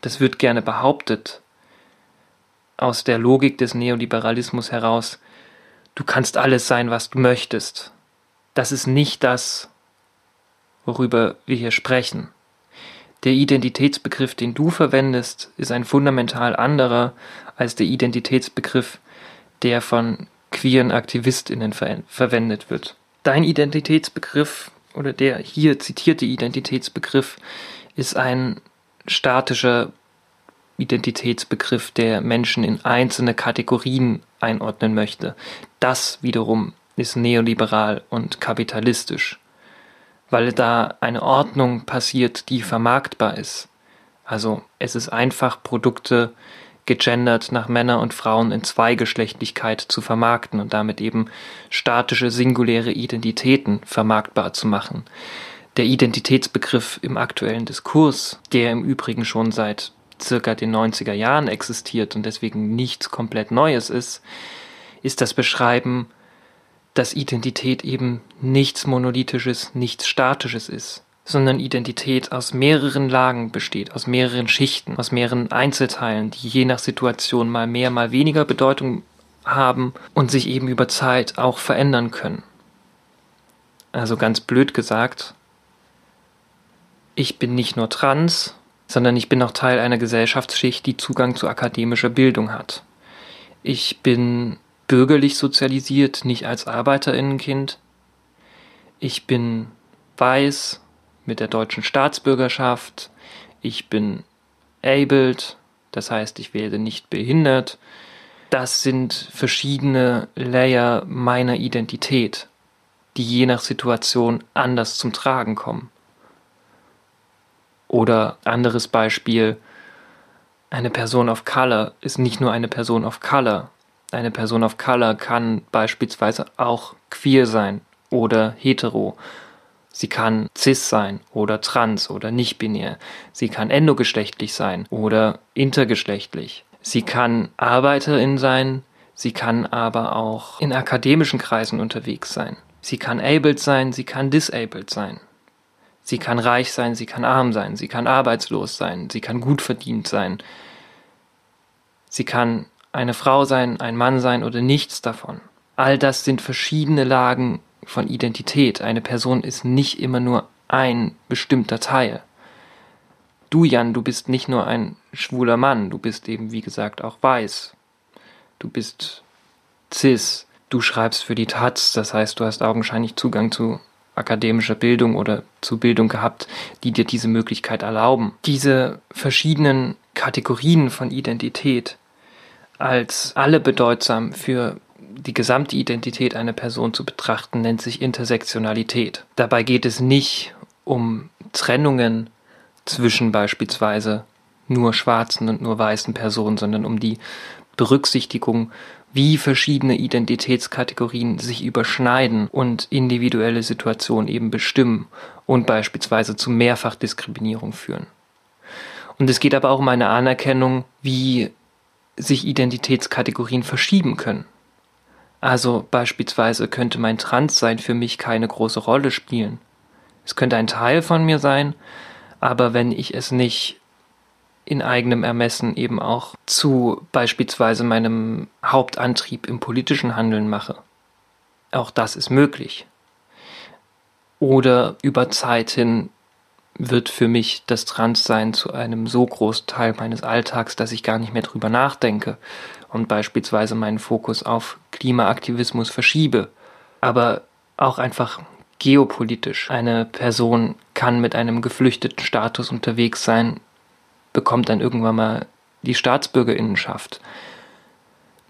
das wird gerne behauptet, aus der Logik des Neoliberalismus heraus, du kannst alles sein, was du möchtest. Das ist nicht das, worüber wir hier sprechen. Der Identitätsbegriff, den du verwendest, ist ein fundamental anderer als der Identitätsbegriff, der von queeren Aktivistinnen ver verwendet wird. Dein Identitätsbegriff oder der hier zitierte Identitätsbegriff ist ein statischer Identitätsbegriff, der Menschen in einzelne Kategorien einordnen möchte. Das wiederum ist neoliberal und kapitalistisch. Weil da eine Ordnung passiert, die vermarktbar ist. Also es ist einfach, Produkte gegendert nach Männer und Frauen in Zweigeschlechtlichkeit zu vermarkten und damit eben statische, singuläre Identitäten vermarktbar zu machen. Der Identitätsbegriff im aktuellen Diskurs, der im Übrigen schon seit circa den 90er Jahren existiert und deswegen nichts komplett Neues ist, ist das Beschreiben, dass Identität eben nichts Monolithisches, nichts Statisches ist sondern Identität aus mehreren Lagen besteht, aus mehreren Schichten, aus mehreren Einzelteilen, die je nach Situation mal mehr, mal weniger Bedeutung haben und sich eben über Zeit auch verändern können. Also ganz blöd gesagt, ich bin nicht nur trans, sondern ich bin auch Teil einer Gesellschaftsschicht, die Zugang zu akademischer Bildung hat. Ich bin bürgerlich sozialisiert, nicht als Arbeiterinnenkind. Ich bin weiß, mit der deutschen Staatsbürgerschaft. Ich bin abled, das heißt, ich werde nicht behindert. Das sind verschiedene Layer meiner Identität, die je nach Situation anders zum Tragen kommen. Oder anderes Beispiel, eine Person of Color ist nicht nur eine Person of Color. Eine Person of Color kann beispielsweise auch queer sein oder hetero Sie kann cis sein oder trans oder nicht binär. Sie kann endogeschlechtlich sein oder intergeschlechtlich. Sie kann Arbeiterin sein, sie kann aber auch in akademischen Kreisen unterwegs sein. Sie kann abled sein, sie kann disabled sein. Sie kann reich sein, sie kann arm sein, sie kann arbeitslos sein, sie kann gut verdient sein. Sie kann eine Frau sein, ein Mann sein oder nichts davon. All das sind verschiedene Lagen von Identität. Eine Person ist nicht immer nur ein bestimmter Teil. Du, Jan, du bist nicht nur ein schwuler Mann, du bist eben, wie gesagt, auch weiß. Du bist cis, du schreibst für die Taz, das heißt, du hast augenscheinlich Zugang zu akademischer Bildung oder zu Bildung gehabt, die dir diese Möglichkeit erlauben. Diese verschiedenen Kategorien von Identität als alle bedeutsam für die gesamte Identität einer Person zu betrachten, nennt sich Intersektionalität. Dabei geht es nicht um Trennungen zwischen beispielsweise nur schwarzen und nur weißen Personen, sondern um die Berücksichtigung, wie verschiedene Identitätskategorien sich überschneiden und individuelle Situationen eben bestimmen und beispielsweise zu Mehrfachdiskriminierung führen. Und es geht aber auch um eine Anerkennung, wie sich Identitätskategorien verschieben können. Also beispielsweise könnte mein Transsein für mich keine große Rolle spielen. Es könnte ein Teil von mir sein, aber wenn ich es nicht in eigenem Ermessen eben auch zu beispielsweise meinem Hauptantrieb im politischen Handeln mache. Auch das ist möglich. Oder über Zeit hin wird für mich das Transsein zu einem so großen Teil meines Alltags, dass ich gar nicht mehr drüber nachdenke und beispielsweise meinen Fokus auf Klimaaktivismus verschiebe. Aber auch einfach geopolitisch. Eine Person kann mit einem geflüchteten Status unterwegs sein, bekommt dann irgendwann mal die Staatsbürgerinnenschaft,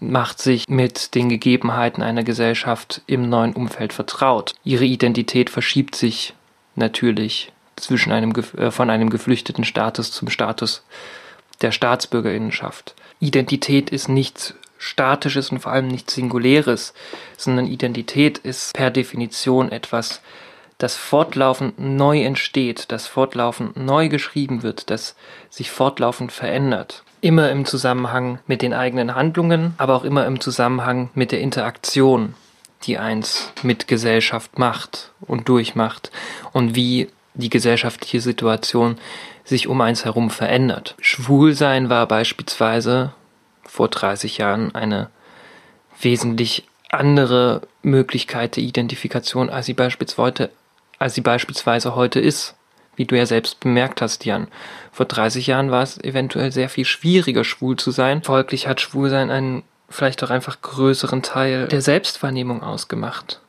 macht sich mit den Gegebenheiten einer Gesellschaft im neuen Umfeld vertraut. Ihre Identität verschiebt sich natürlich zwischen einem, äh, von einem geflüchteten Status zum Status der Staatsbürgerinnenschaft. Identität ist nichts Statisches und vor allem nichts Singuläres, sondern Identität ist per Definition etwas, das fortlaufend neu entsteht, das fortlaufend neu geschrieben wird, das sich fortlaufend verändert. Immer im Zusammenhang mit den eigenen Handlungen, aber auch immer im Zusammenhang mit der Interaktion, die eins mit Gesellschaft macht und durchmacht und wie die gesellschaftliche Situation sich um eins herum verändert. Schwulsein war beispielsweise vor 30 Jahren eine wesentlich andere Möglichkeit der Identifikation, als sie beispielsweise, als sie beispielsweise heute ist. Wie du ja selbst bemerkt hast, Jan. Vor 30 Jahren war es eventuell sehr viel schwieriger, schwul zu sein. Folglich hat Schwulsein einen vielleicht auch einfach größeren Teil der Selbstwahrnehmung ausgemacht.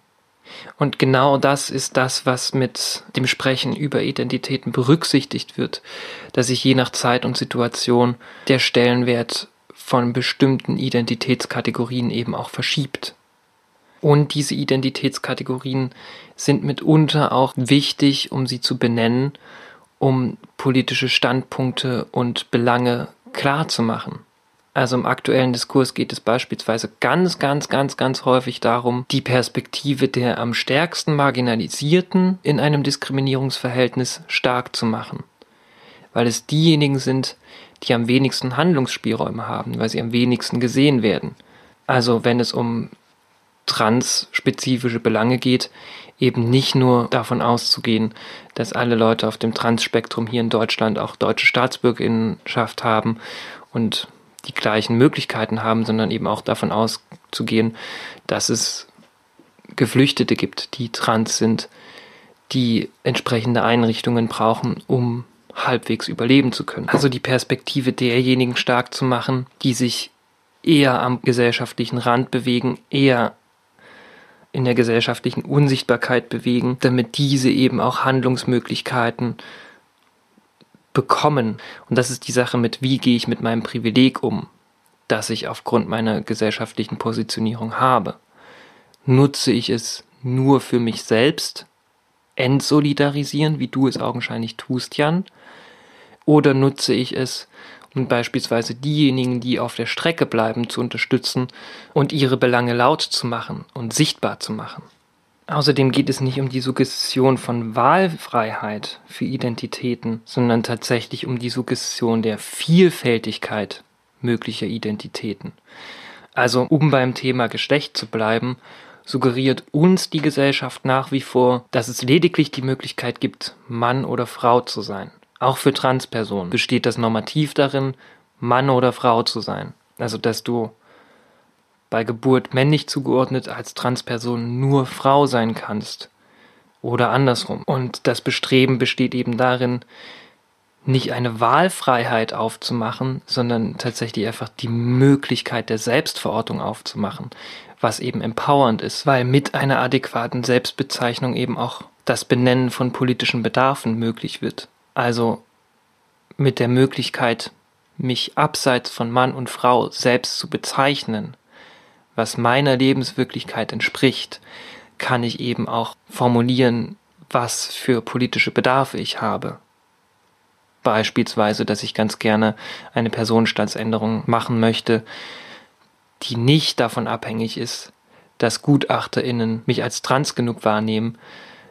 Und genau das ist das, was mit dem Sprechen über Identitäten berücksichtigt wird, dass sich je nach Zeit und Situation der Stellenwert von bestimmten Identitätskategorien eben auch verschiebt. Und diese Identitätskategorien sind mitunter auch wichtig, um sie zu benennen, um politische Standpunkte und Belange klar zu machen. Also im aktuellen Diskurs geht es beispielsweise ganz, ganz, ganz, ganz häufig darum, die Perspektive der am stärksten Marginalisierten in einem Diskriminierungsverhältnis stark zu machen. Weil es diejenigen sind, die am wenigsten Handlungsspielräume haben, weil sie am wenigsten gesehen werden. Also wenn es um transspezifische Belange geht, eben nicht nur davon auszugehen, dass alle Leute auf dem Transspektrum hier in Deutschland auch deutsche Staatsbürgerinnenschaft haben und die gleichen Möglichkeiten haben, sondern eben auch davon auszugehen, dass es Geflüchtete gibt, die trans sind, die entsprechende Einrichtungen brauchen, um halbwegs überleben zu können. Also die Perspektive derjenigen stark zu machen, die sich eher am gesellschaftlichen Rand bewegen, eher in der gesellschaftlichen Unsichtbarkeit bewegen, damit diese eben auch Handlungsmöglichkeiten bekommen. Und das ist die Sache mit, wie gehe ich mit meinem Privileg um, das ich aufgrund meiner gesellschaftlichen Positionierung habe. Nutze ich es nur für mich selbst, entsolidarisieren, wie du es augenscheinlich tust, Jan, oder nutze ich es, um beispielsweise diejenigen, die auf der Strecke bleiben, zu unterstützen und ihre Belange laut zu machen und sichtbar zu machen. Außerdem geht es nicht um die Suggestion von Wahlfreiheit für Identitäten, sondern tatsächlich um die Suggestion der Vielfältigkeit möglicher Identitäten. Also um beim Thema Geschlecht zu bleiben, suggeriert uns die Gesellschaft nach wie vor, dass es lediglich die Möglichkeit gibt, Mann oder Frau zu sein. Auch für Transpersonen besteht das Normativ darin, Mann oder Frau zu sein. Also dass du bei Geburt männlich zugeordnet als Transperson nur Frau sein kannst. Oder andersrum. Und das Bestreben besteht eben darin, nicht eine Wahlfreiheit aufzumachen, sondern tatsächlich einfach die Möglichkeit der Selbstverortung aufzumachen, was eben empowernd ist, weil mit einer adäquaten Selbstbezeichnung eben auch das Benennen von politischen Bedarfen möglich wird. Also mit der Möglichkeit, mich abseits von Mann und Frau selbst zu bezeichnen, was meiner Lebenswirklichkeit entspricht, kann ich eben auch formulieren, was für politische Bedarfe ich habe. Beispielsweise, dass ich ganz gerne eine Personenstandsänderung machen möchte, die nicht davon abhängig ist, dass GutachterInnen mich als trans genug wahrnehmen,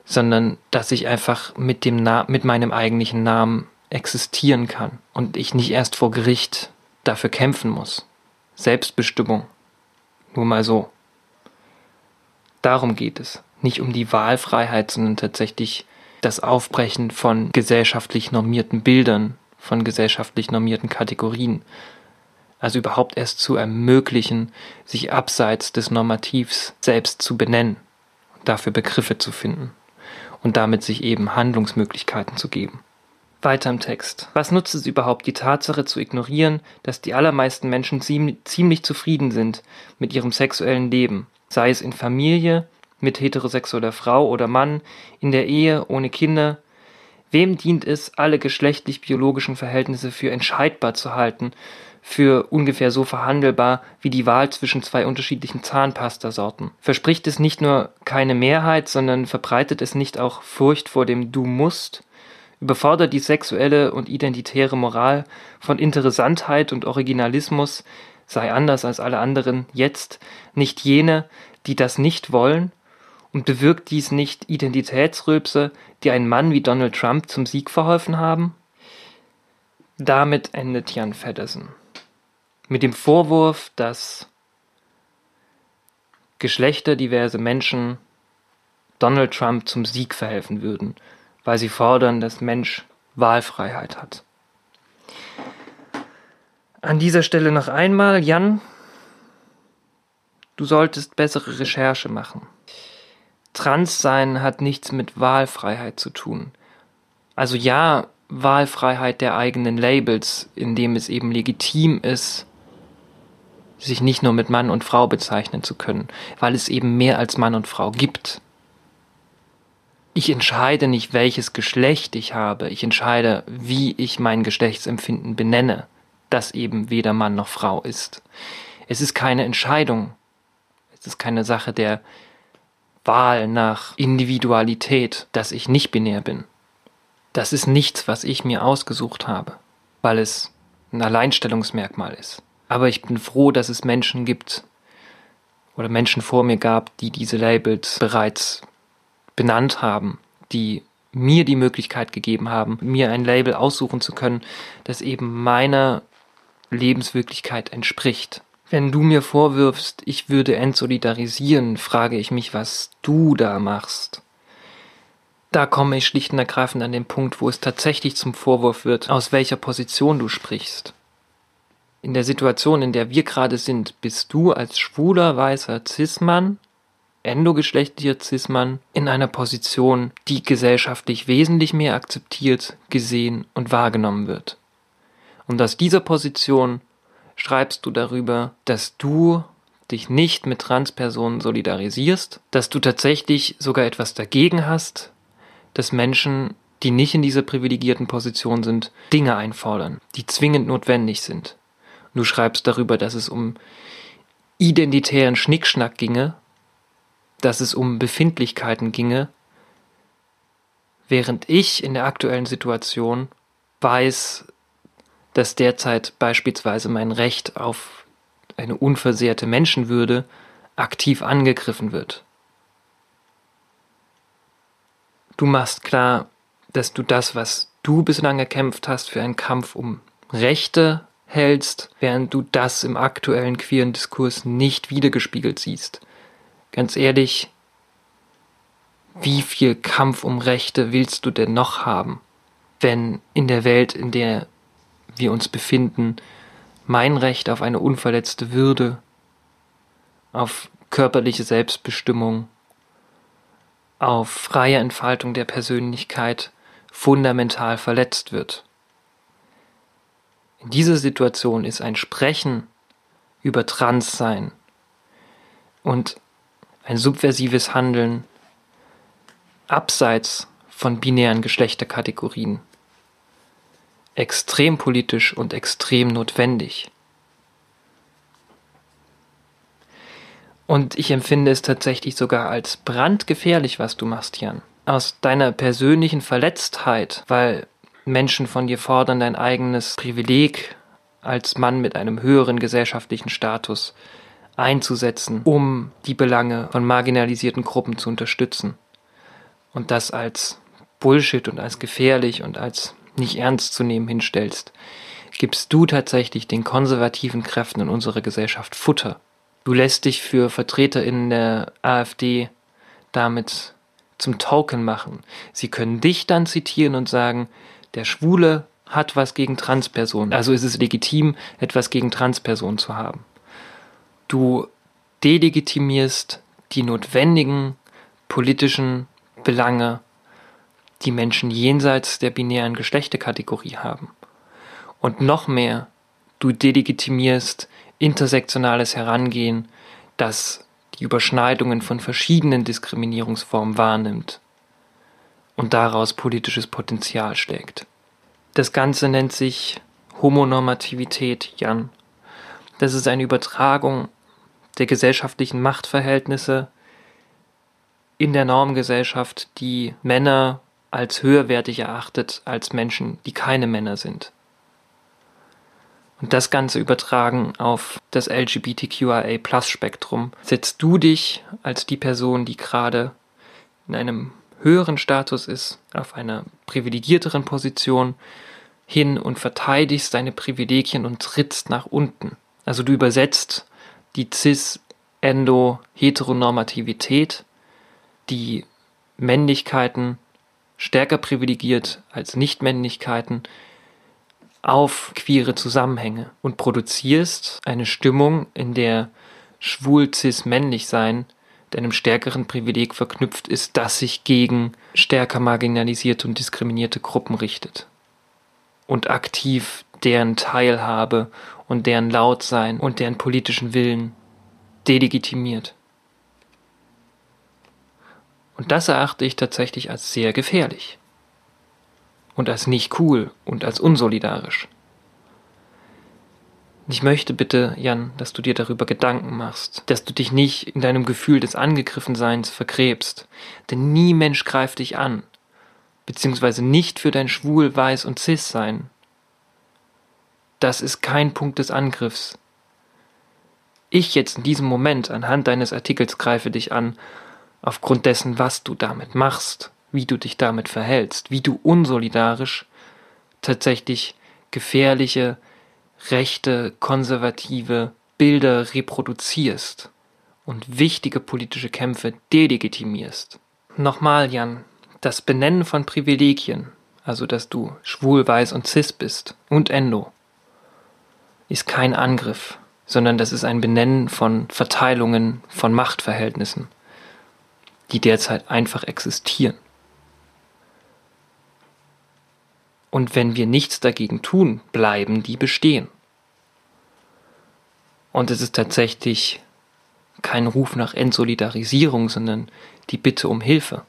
sondern dass ich einfach mit dem Na mit meinem eigentlichen Namen existieren kann und ich nicht erst vor Gericht dafür kämpfen muss. Selbstbestimmung. Nur mal so. Darum geht es. Nicht um die Wahlfreiheit, sondern tatsächlich das Aufbrechen von gesellschaftlich normierten Bildern, von gesellschaftlich normierten Kategorien. Also überhaupt erst zu ermöglichen, sich abseits des Normativs selbst zu benennen und dafür Begriffe zu finden und damit sich eben Handlungsmöglichkeiten zu geben. Weiter im Text. Was nutzt es überhaupt, die Tatsache zu ignorieren, dass die allermeisten Menschen ziemlich zufrieden sind mit ihrem sexuellen Leben, sei es in Familie, mit heterosexueller Frau oder Mann, in der Ehe, ohne Kinder? Wem dient es, alle geschlechtlich-biologischen Verhältnisse für entscheidbar zu halten, für ungefähr so verhandelbar wie die Wahl zwischen zwei unterschiedlichen Zahnpastasorten. Verspricht es nicht nur keine Mehrheit, sondern verbreitet es nicht auch Furcht vor dem Du musst? Überfordert die sexuelle und identitäre Moral von Interessantheit und Originalismus, sei anders als alle anderen, jetzt nicht jene, die das nicht wollen? Und bewirkt dies nicht Identitätsrülpse, die einen Mann wie Donald Trump zum Sieg verholfen haben? Damit endet Jan Feddersen mit dem Vorwurf, dass geschlechterdiverse Menschen Donald Trump zum Sieg verhelfen würden, weil sie fordern, dass Mensch Wahlfreiheit hat. An dieser Stelle noch einmal, Jan, du solltest bessere Recherche machen. Transsein hat nichts mit Wahlfreiheit zu tun. Also ja, Wahlfreiheit der eigenen Labels, indem es eben legitim ist, sich nicht nur mit Mann und Frau bezeichnen zu können, weil es eben mehr als Mann und Frau gibt. Ich entscheide nicht, welches Geschlecht ich habe, ich entscheide, wie ich mein Geschlechtsempfinden benenne, das eben weder Mann noch Frau ist. Es ist keine Entscheidung, Es ist keine Sache der Wahl nach Individualität, dass ich nicht binär bin. Das ist nichts, was ich mir ausgesucht habe, weil es ein Alleinstellungsmerkmal ist. Aber ich bin froh, dass es Menschen gibt oder Menschen vor mir gab, die diese Labels bereits benannt haben, die mir die Möglichkeit gegeben haben, mir ein Label aussuchen zu können, das eben meiner Lebenswirklichkeit entspricht. Wenn du mir vorwirfst, ich würde entsolidarisieren, frage ich mich, was du da machst. Da komme ich schlicht und ergreifend an den Punkt, wo es tatsächlich zum Vorwurf wird, aus welcher Position du sprichst. In der Situation, in der wir gerade sind, bist du als schwuler, weißer Cis-Mann, endogeschlechtlicher Cis-Mann, in einer Position, die gesellschaftlich wesentlich mehr akzeptiert, gesehen und wahrgenommen wird. Und aus dieser Position schreibst du darüber, dass du dich nicht mit Transpersonen solidarisierst, dass du tatsächlich sogar etwas dagegen hast, dass Menschen, die nicht in dieser privilegierten Position sind, Dinge einfordern, die zwingend notwendig sind. Du schreibst darüber, dass es um identitären Schnickschnack ginge, dass es um Befindlichkeiten ginge, während ich in der aktuellen Situation weiß, dass derzeit beispielsweise mein Recht auf eine unversehrte Menschenwürde aktiv angegriffen wird. Du machst klar, dass du das, was du bislang erkämpft hast, für einen Kampf um Rechte hältst, während du das im aktuellen queeren Diskurs nicht wiedergespiegelt siehst. Ganz ehrlich, wie viel Kampf um Rechte willst du denn noch haben, wenn in der Welt, in der wir uns befinden, mein Recht auf eine unverletzte Würde, auf körperliche Selbstbestimmung, auf freie Entfaltung der Persönlichkeit fundamental verletzt wird. In dieser Situation ist ein Sprechen über Transsein und ein subversives Handeln abseits von binären Geschlechterkategorien extrem politisch und extrem notwendig. Und ich empfinde es tatsächlich sogar als brandgefährlich, was du machst, Jan. Aus deiner persönlichen Verletztheit, weil Menschen von dir fordern, dein eigenes Privileg als Mann mit einem höheren gesellschaftlichen Status einzusetzen, um die Belange von marginalisierten Gruppen zu unterstützen. Und das als Bullshit und als gefährlich und als nicht ernst zu nehmen hinstellst, gibst du tatsächlich den konservativen Kräften in unserer Gesellschaft Futter. Du lässt dich für VertreterInnen der AfD damit zum Token machen. Sie können dich dann zitieren und sagen, der Schwule hat was gegen Transpersonen. Also ist es legitim, etwas gegen Transpersonen zu haben. Du delegitimierst die notwendigen politischen Belange die Menschen jenseits der binären Geschlechterkategorie haben. Und noch mehr, du delegitimierst intersektionales Herangehen, das die Überschneidungen von verschiedenen Diskriminierungsformen wahrnimmt und daraus politisches Potenzial schlägt. Das Ganze nennt sich Homonormativität, Jan. Das ist eine Übertragung der gesellschaftlichen Machtverhältnisse in der Normgesellschaft, die Männer als höherwertig erachtet als Menschen, die keine Männer sind. Und das Ganze übertragen auf das LGBTQIA-Plus-Spektrum. Setzt du dich als die Person, die gerade in einem höheren Status ist, auf einer privilegierteren Position hin und verteidigst deine Privilegien und trittst nach unten. Also du übersetzt die cis-endo-heteronormativität, die Männlichkeiten stärker privilegiert als Nichtmännlichkeiten auf queere Zusammenhänge und produzierst eine Stimmung, in der schwul cis männlich sein deinem stärkeren Privileg verknüpft ist, das sich gegen stärker marginalisierte und diskriminierte Gruppen richtet. Und aktiv deren Teilhabe und deren Lautsein und deren politischen Willen delegitimiert. Und das erachte ich tatsächlich als sehr gefährlich. Und als nicht cool und als unsolidarisch. Ich möchte bitte, Jan, dass du dir darüber Gedanken machst, dass du dich nicht in deinem Gefühl des Angegriffenseins vergräbst, denn nie Mensch greift dich an, beziehungsweise nicht für dein Schwul, Weiß und Cis-Sein. Das ist kein Punkt des Angriffs. Ich jetzt in diesem Moment anhand deines Artikels greife dich an, aufgrund dessen, was du damit machst, wie du dich damit verhältst, wie du unsolidarisch tatsächlich gefährliche, rechte, konservative Bilder reproduzierst und wichtige politische Kämpfe delegitimierst. Nochmal, Jan, das Benennen von Privilegien, also dass du schwul, weiß und cis bist und endo, ist kein Angriff, sondern das ist ein Benennen von Verteilungen, von Machtverhältnissen, die derzeit einfach existieren. Und wenn wir nichts dagegen tun, bleiben die bestehen. Und es ist tatsächlich kein Ruf nach Entsolidarisierung, sondern die Bitte um Hilfe.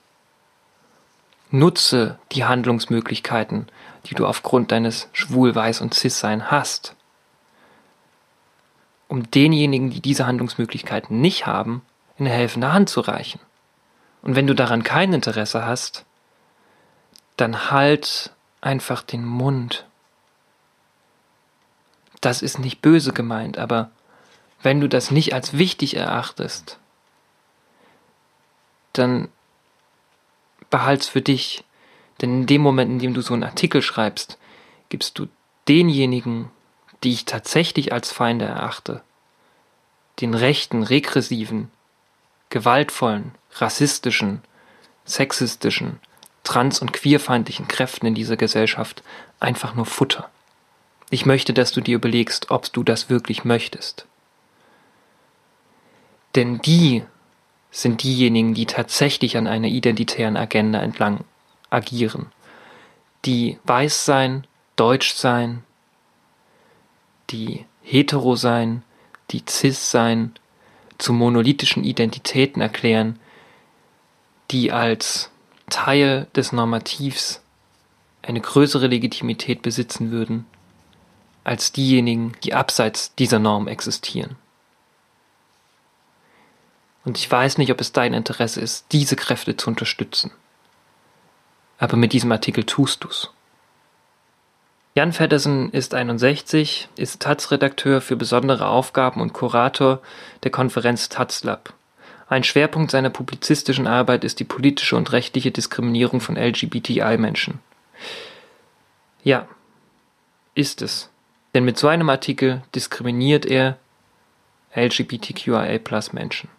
Nutze die Handlungsmöglichkeiten, die du aufgrund deines Schwul, Weiß und Cis-Sein hast, um denjenigen, die diese Handlungsmöglichkeiten nicht haben, eine helfende Hand zu reichen. Und wenn du daran kein Interesse hast, dann halt einfach den Mund. Das ist nicht böse gemeint, aber wenn du das nicht als wichtig erachtest, dann behalt's für dich. Denn in dem Moment, in dem du so einen Artikel schreibst, gibst du denjenigen, die ich tatsächlich als Feinde erachte, den rechten, regressiven, gewaltvollen, rassistischen, sexistischen, trans- und queerfeindlichen Kräften in dieser Gesellschaft einfach nur Futter. Ich möchte, dass du dir überlegst, ob du das wirklich möchtest. Denn die sind diejenigen, die tatsächlich an einer identitären Agenda entlang agieren, die weiß sein, deutsch sein, die hetero sein, die cis sein, zu monolithischen Identitäten erklären, die als Teil des Normativs eine größere Legitimität besitzen würden als diejenigen, die abseits dieser Norm existieren. Und ich weiß nicht, ob es dein Interesse ist, diese Kräfte zu unterstützen. Aber mit diesem Artikel tust du's. Jan Feddersen ist 61, ist Taz-Redakteur für besondere Aufgaben und Kurator der Konferenz Taz-Lab. Ein Schwerpunkt seiner publizistischen Arbeit ist die politische und rechtliche Diskriminierung von LGBTI-Menschen. Ja, ist es. Denn mit so einem Artikel diskriminiert er LGBTQIA-Menschen.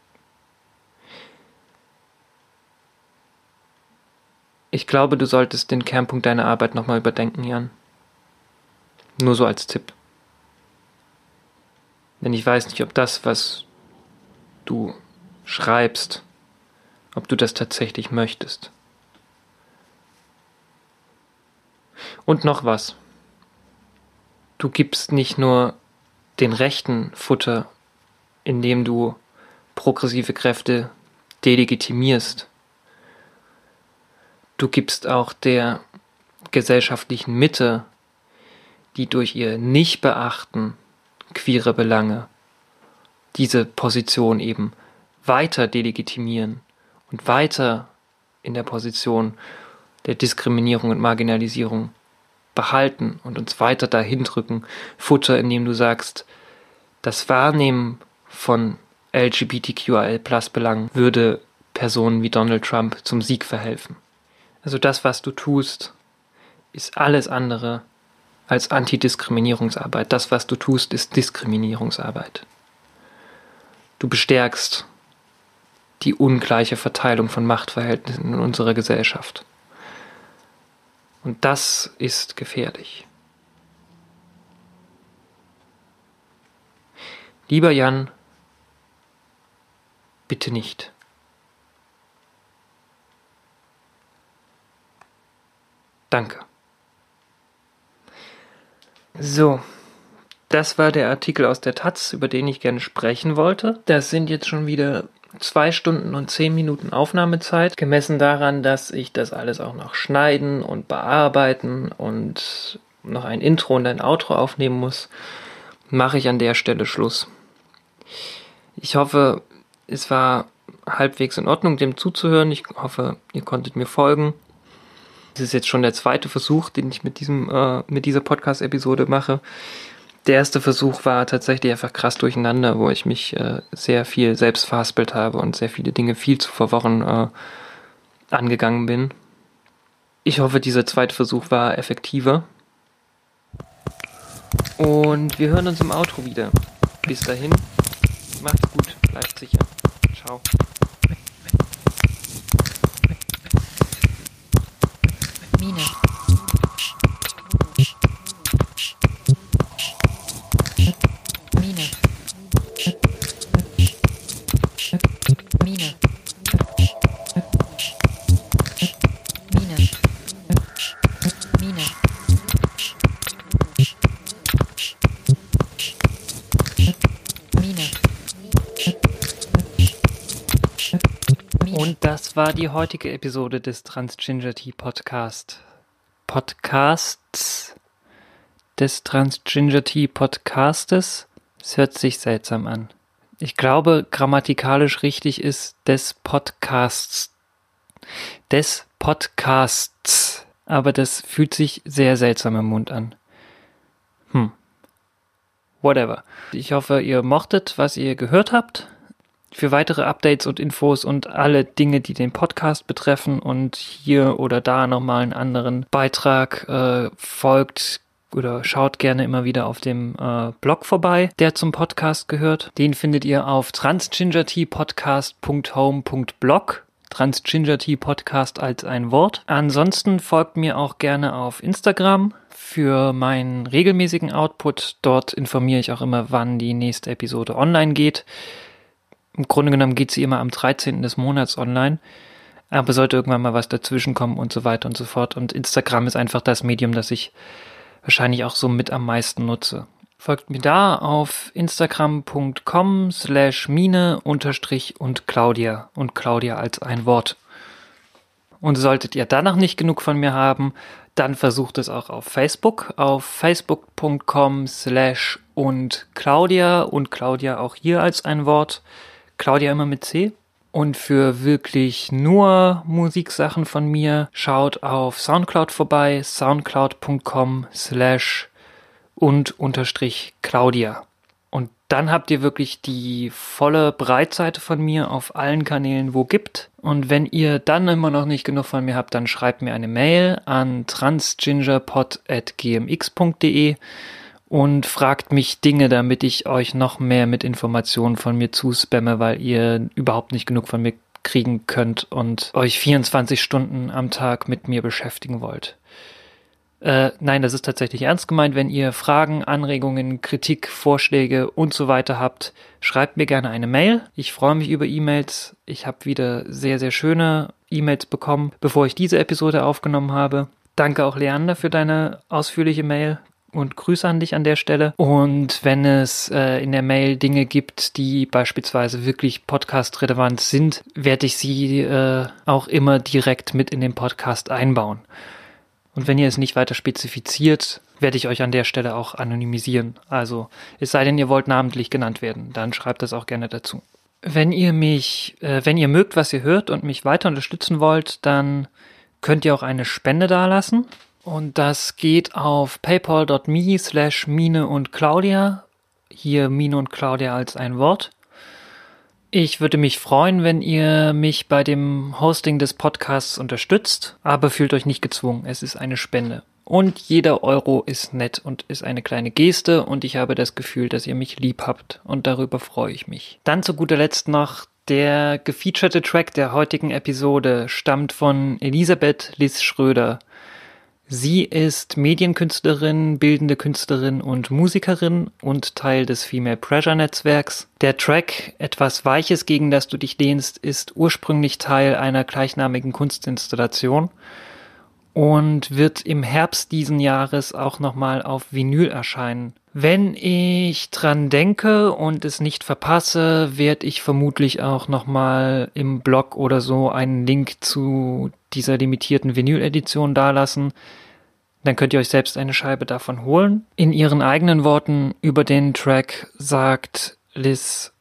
Ich glaube, du solltest den Kernpunkt deiner Arbeit nochmal überdenken, Jan. Nur so als Tipp. Denn ich weiß nicht, ob das, was du schreibst, ob du das tatsächlich möchtest. Und noch was. Du gibst nicht nur den Rechten Futter, indem du progressive Kräfte delegitimierst. Du gibst auch der gesellschaftlichen Mitte, die durch ihr Nichtbeachten queere Belange diese Position eben weiter delegitimieren und weiter in der Position der Diskriminierung und Marginalisierung behalten und uns weiter dahin drücken, Futter, indem du sagst, das Wahrnehmen von LGBTQIL-Plus-Belangen würde Personen wie Donald Trump zum Sieg verhelfen. Also das, was du tust, ist alles andere als Antidiskriminierungsarbeit. Das, was du tust, ist Diskriminierungsarbeit. Du bestärkst die ungleiche Verteilung von Machtverhältnissen in unserer Gesellschaft. Und das ist gefährlich. Lieber Jan, bitte nicht. Danke. So, das war der Artikel aus der Taz, über den ich gerne sprechen wollte. Das sind jetzt schon wieder zwei Stunden und zehn Minuten Aufnahmezeit, gemessen daran, dass ich das alles auch noch schneiden und bearbeiten und noch ein Intro und ein Outro aufnehmen muss, mache ich an der Stelle Schluss. Ich hoffe, es war halbwegs in Ordnung, dem zuzuhören. Ich hoffe, ihr konntet mir folgen. Das ist jetzt schon der zweite Versuch, den ich mit diesem, äh, mit dieser Podcast-Episode mache. Der erste Versuch war tatsächlich einfach krass durcheinander, wo ich mich äh, sehr viel selbst verhaspelt habe und sehr viele Dinge viel zu verworren äh, angegangen bin. Ich hoffe, dieser zweite Versuch war effektiver. Und wir hören uns im Outro wieder. Bis dahin, macht's gut, bleibt sicher. Ciao. War die heutige Episode des Transginger Tea Podcast. Podcasts des Transginger Tea Podcastes. Es hört sich seltsam an. Ich glaube, grammatikalisch richtig ist des Podcasts. Des Podcasts. Aber das fühlt sich sehr seltsam im Mund an. Hm. Whatever. Ich hoffe, ihr mochtet, was ihr gehört habt. Für weitere Updates und Infos und alle Dinge, die den Podcast betreffen und hier oder da nochmal einen anderen Beitrag äh, folgt oder schaut gerne immer wieder auf dem äh, Blog vorbei, der zum Podcast gehört. Den findet ihr auf transgingerteapodcast.home.blog. Transgingertea Podcast als ein Wort. Ansonsten folgt mir auch gerne auf Instagram für meinen regelmäßigen Output. Dort informiere ich auch immer, wann die nächste Episode online geht. Im Grunde genommen geht sie immer am 13. des Monats online. Aber sollte irgendwann mal was dazwischen kommen und so weiter und so fort. Und Instagram ist einfach das Medium, das ich wahrscheinlich auch so mit am meisten nutze. Folgt mir da auf instagram.com slash mine unterstrich und Claudia und Claudia als ein Wort. Und solltet ihr danach nicht genug von mir haben, dann versucht es auch auf Facebook, auf facebook.com slash und Claudia und Claudia auch hier als ein Wort. Claudia immer mit C. Und für wirklich nur Musiksachen von mir schaut auf Soundcloud vorbei, soundcloud.com slash und unterstrich Claudia. Und dann habt ihr wirklich die volle Breitseite von mir auf allen Kanälen, wo gibt. Und wenn ihr dann immer noch nicht genug von mir habt, dann schreibt mir eine Mail an transgingerpod.gmx.de und fragt mich Dinge, damit ich euch noch mehr mit Informationen von mir zuspamme, weil ihr überhaupt nicht genug von mir kriegen könnt und euch 24 Stunden am Tag mit mir beschäftigen wollt. Äh, nein, das ist tatsächlich ernst gemeint. Wenn ihr Fragen, Anregungen, Kritik, Vorschläge und so weiter habt, schreibt mir gerne eine Mail. Ich freue mich über E-Mails. Ich habe wieder sehr, sehr schöne E-Mails bekommen, bevor ich diese Episode aufgenommen habe. Danke auch Leander für deine ausführliche Mail und Grüße an dich an der Stelle. Und wenn es äh, in der Mail Dinge gibt, die beispielsweise wirklich podcast-relevant sind, werde ich sie äh, auch immer direkt mit in den Podcast einbauen. Und wenn ihr es nicht weiter spezifiziert, werde ich euch an der Stelle auch anonymisieren. Also es sei denn, ihr wollt namentlich genannt werden, dann schreibt das auch gerne dazu. Wenn ihr mich, äh, wenn ihr mögt, was ihr hört und mich weiter unterstützen wollt, dann könnt ihr auch eine Spende dalassen. Und das geht auf paypal.me slash Mine und Claudia. Hier Mine und Claudia als ein Wort. Ich würde mich freuen, wenn ihr mich bei dem Hosting des Podcasts unterstützt, aber fühlt euch nicht gezwungen. Es ist eine Spende. Und jeder Euro ist nett und ist eine kleine Geste und ich habe das Gefühl, dass ihr mich lieb habt und darüber freue ich mich. Dann zu guter Letzt noch der gefeaturete Track der heutigen Episode stammt von Elisabeth Liz Schröder. Sie ist Medienkünstlerin, bildende Künstlerin und Musikerin und Teil des Female Pressure Netzwerks. Der Track Etwas Weiches, gegen das du dich lehnst, ist ursprünglich Teil einer gleichnamigen Kunstinstallation und wird im Herbst diesen Jahres auch nochmal auf Vinyl erscheinen. Wenn ich dran denke und es nicht verpasse, werde ich vermutlich auch nochmal im Blog oder so einen Link zu dieser limitierten Vinyl-Edition dalassen. Dann könnt ihr euch selbst eine Scheibe davon holen. In ihren eigenen Worten über den Track sagt Liz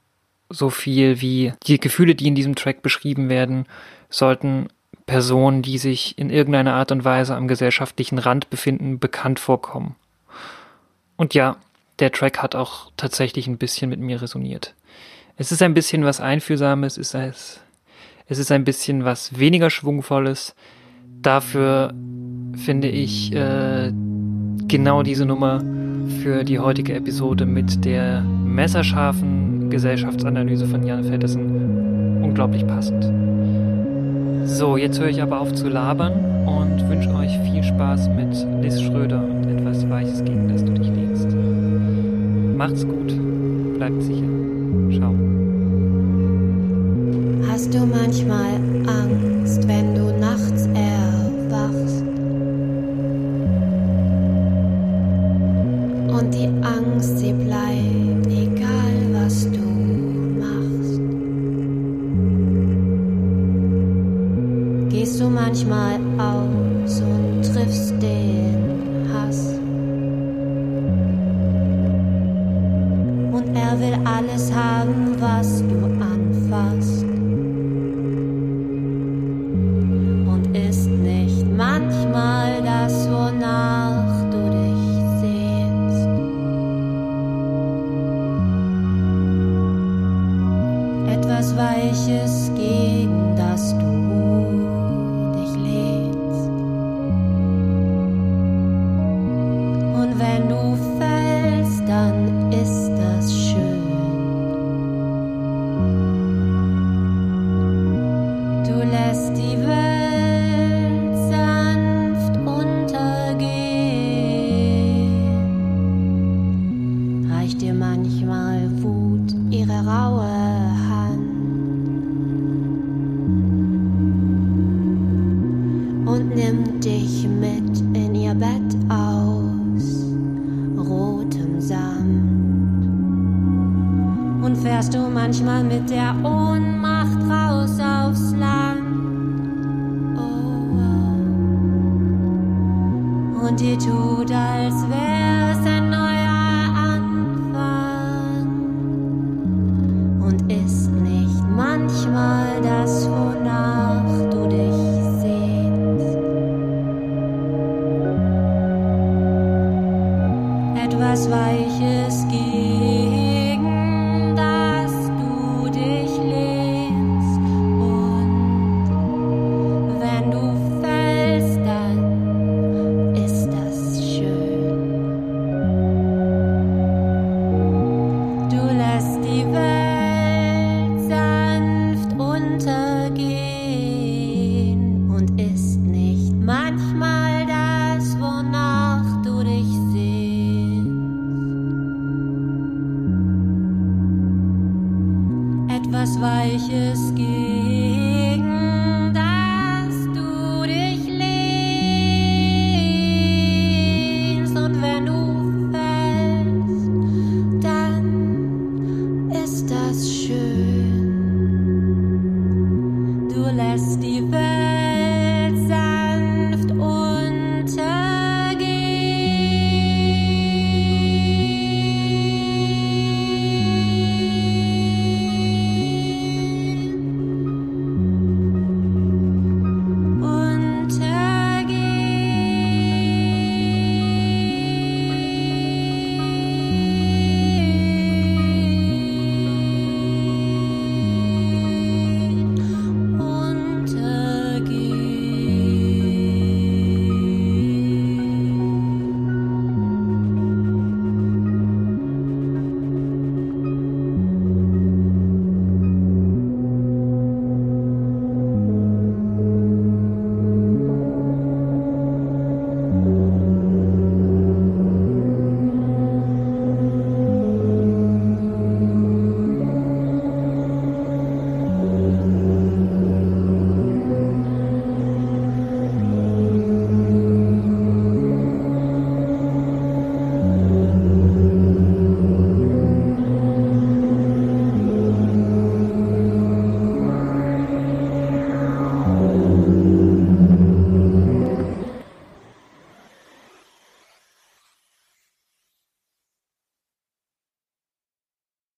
so viel wie die Gefühle, die in diesem Track beschrieben werden, sollten Personen, die sich in irgendeiner Art und Weise am gesellschaftlichen Rand befinden, bekannt vorkommen. Und ja, der Track hat auch tatsächlich ein bisschen mit mir resoniert. Es ist ein bisschen was Einfühlsames, es ist, es ist ein bisschen was weniger Schwungvolles. Dafür finde ich äh, genau diese Nummer für die heutige Episode mit der messerscharfen Gesellschaftsanalyse von Jan Feddersen unglaublich passend. So, jetzt höre ich aber auf zu labern und wünsche euch viel Spaß mit Liz Schröder und etwas Weiches, gegen das du dich lehnst. Macht's gut, bleibt sicher. Ciao. Hast du manchmal Angst, wenn du nachts erwachst? Und die Angst, sie bleibt, egal was du machst. Gehst du manchmal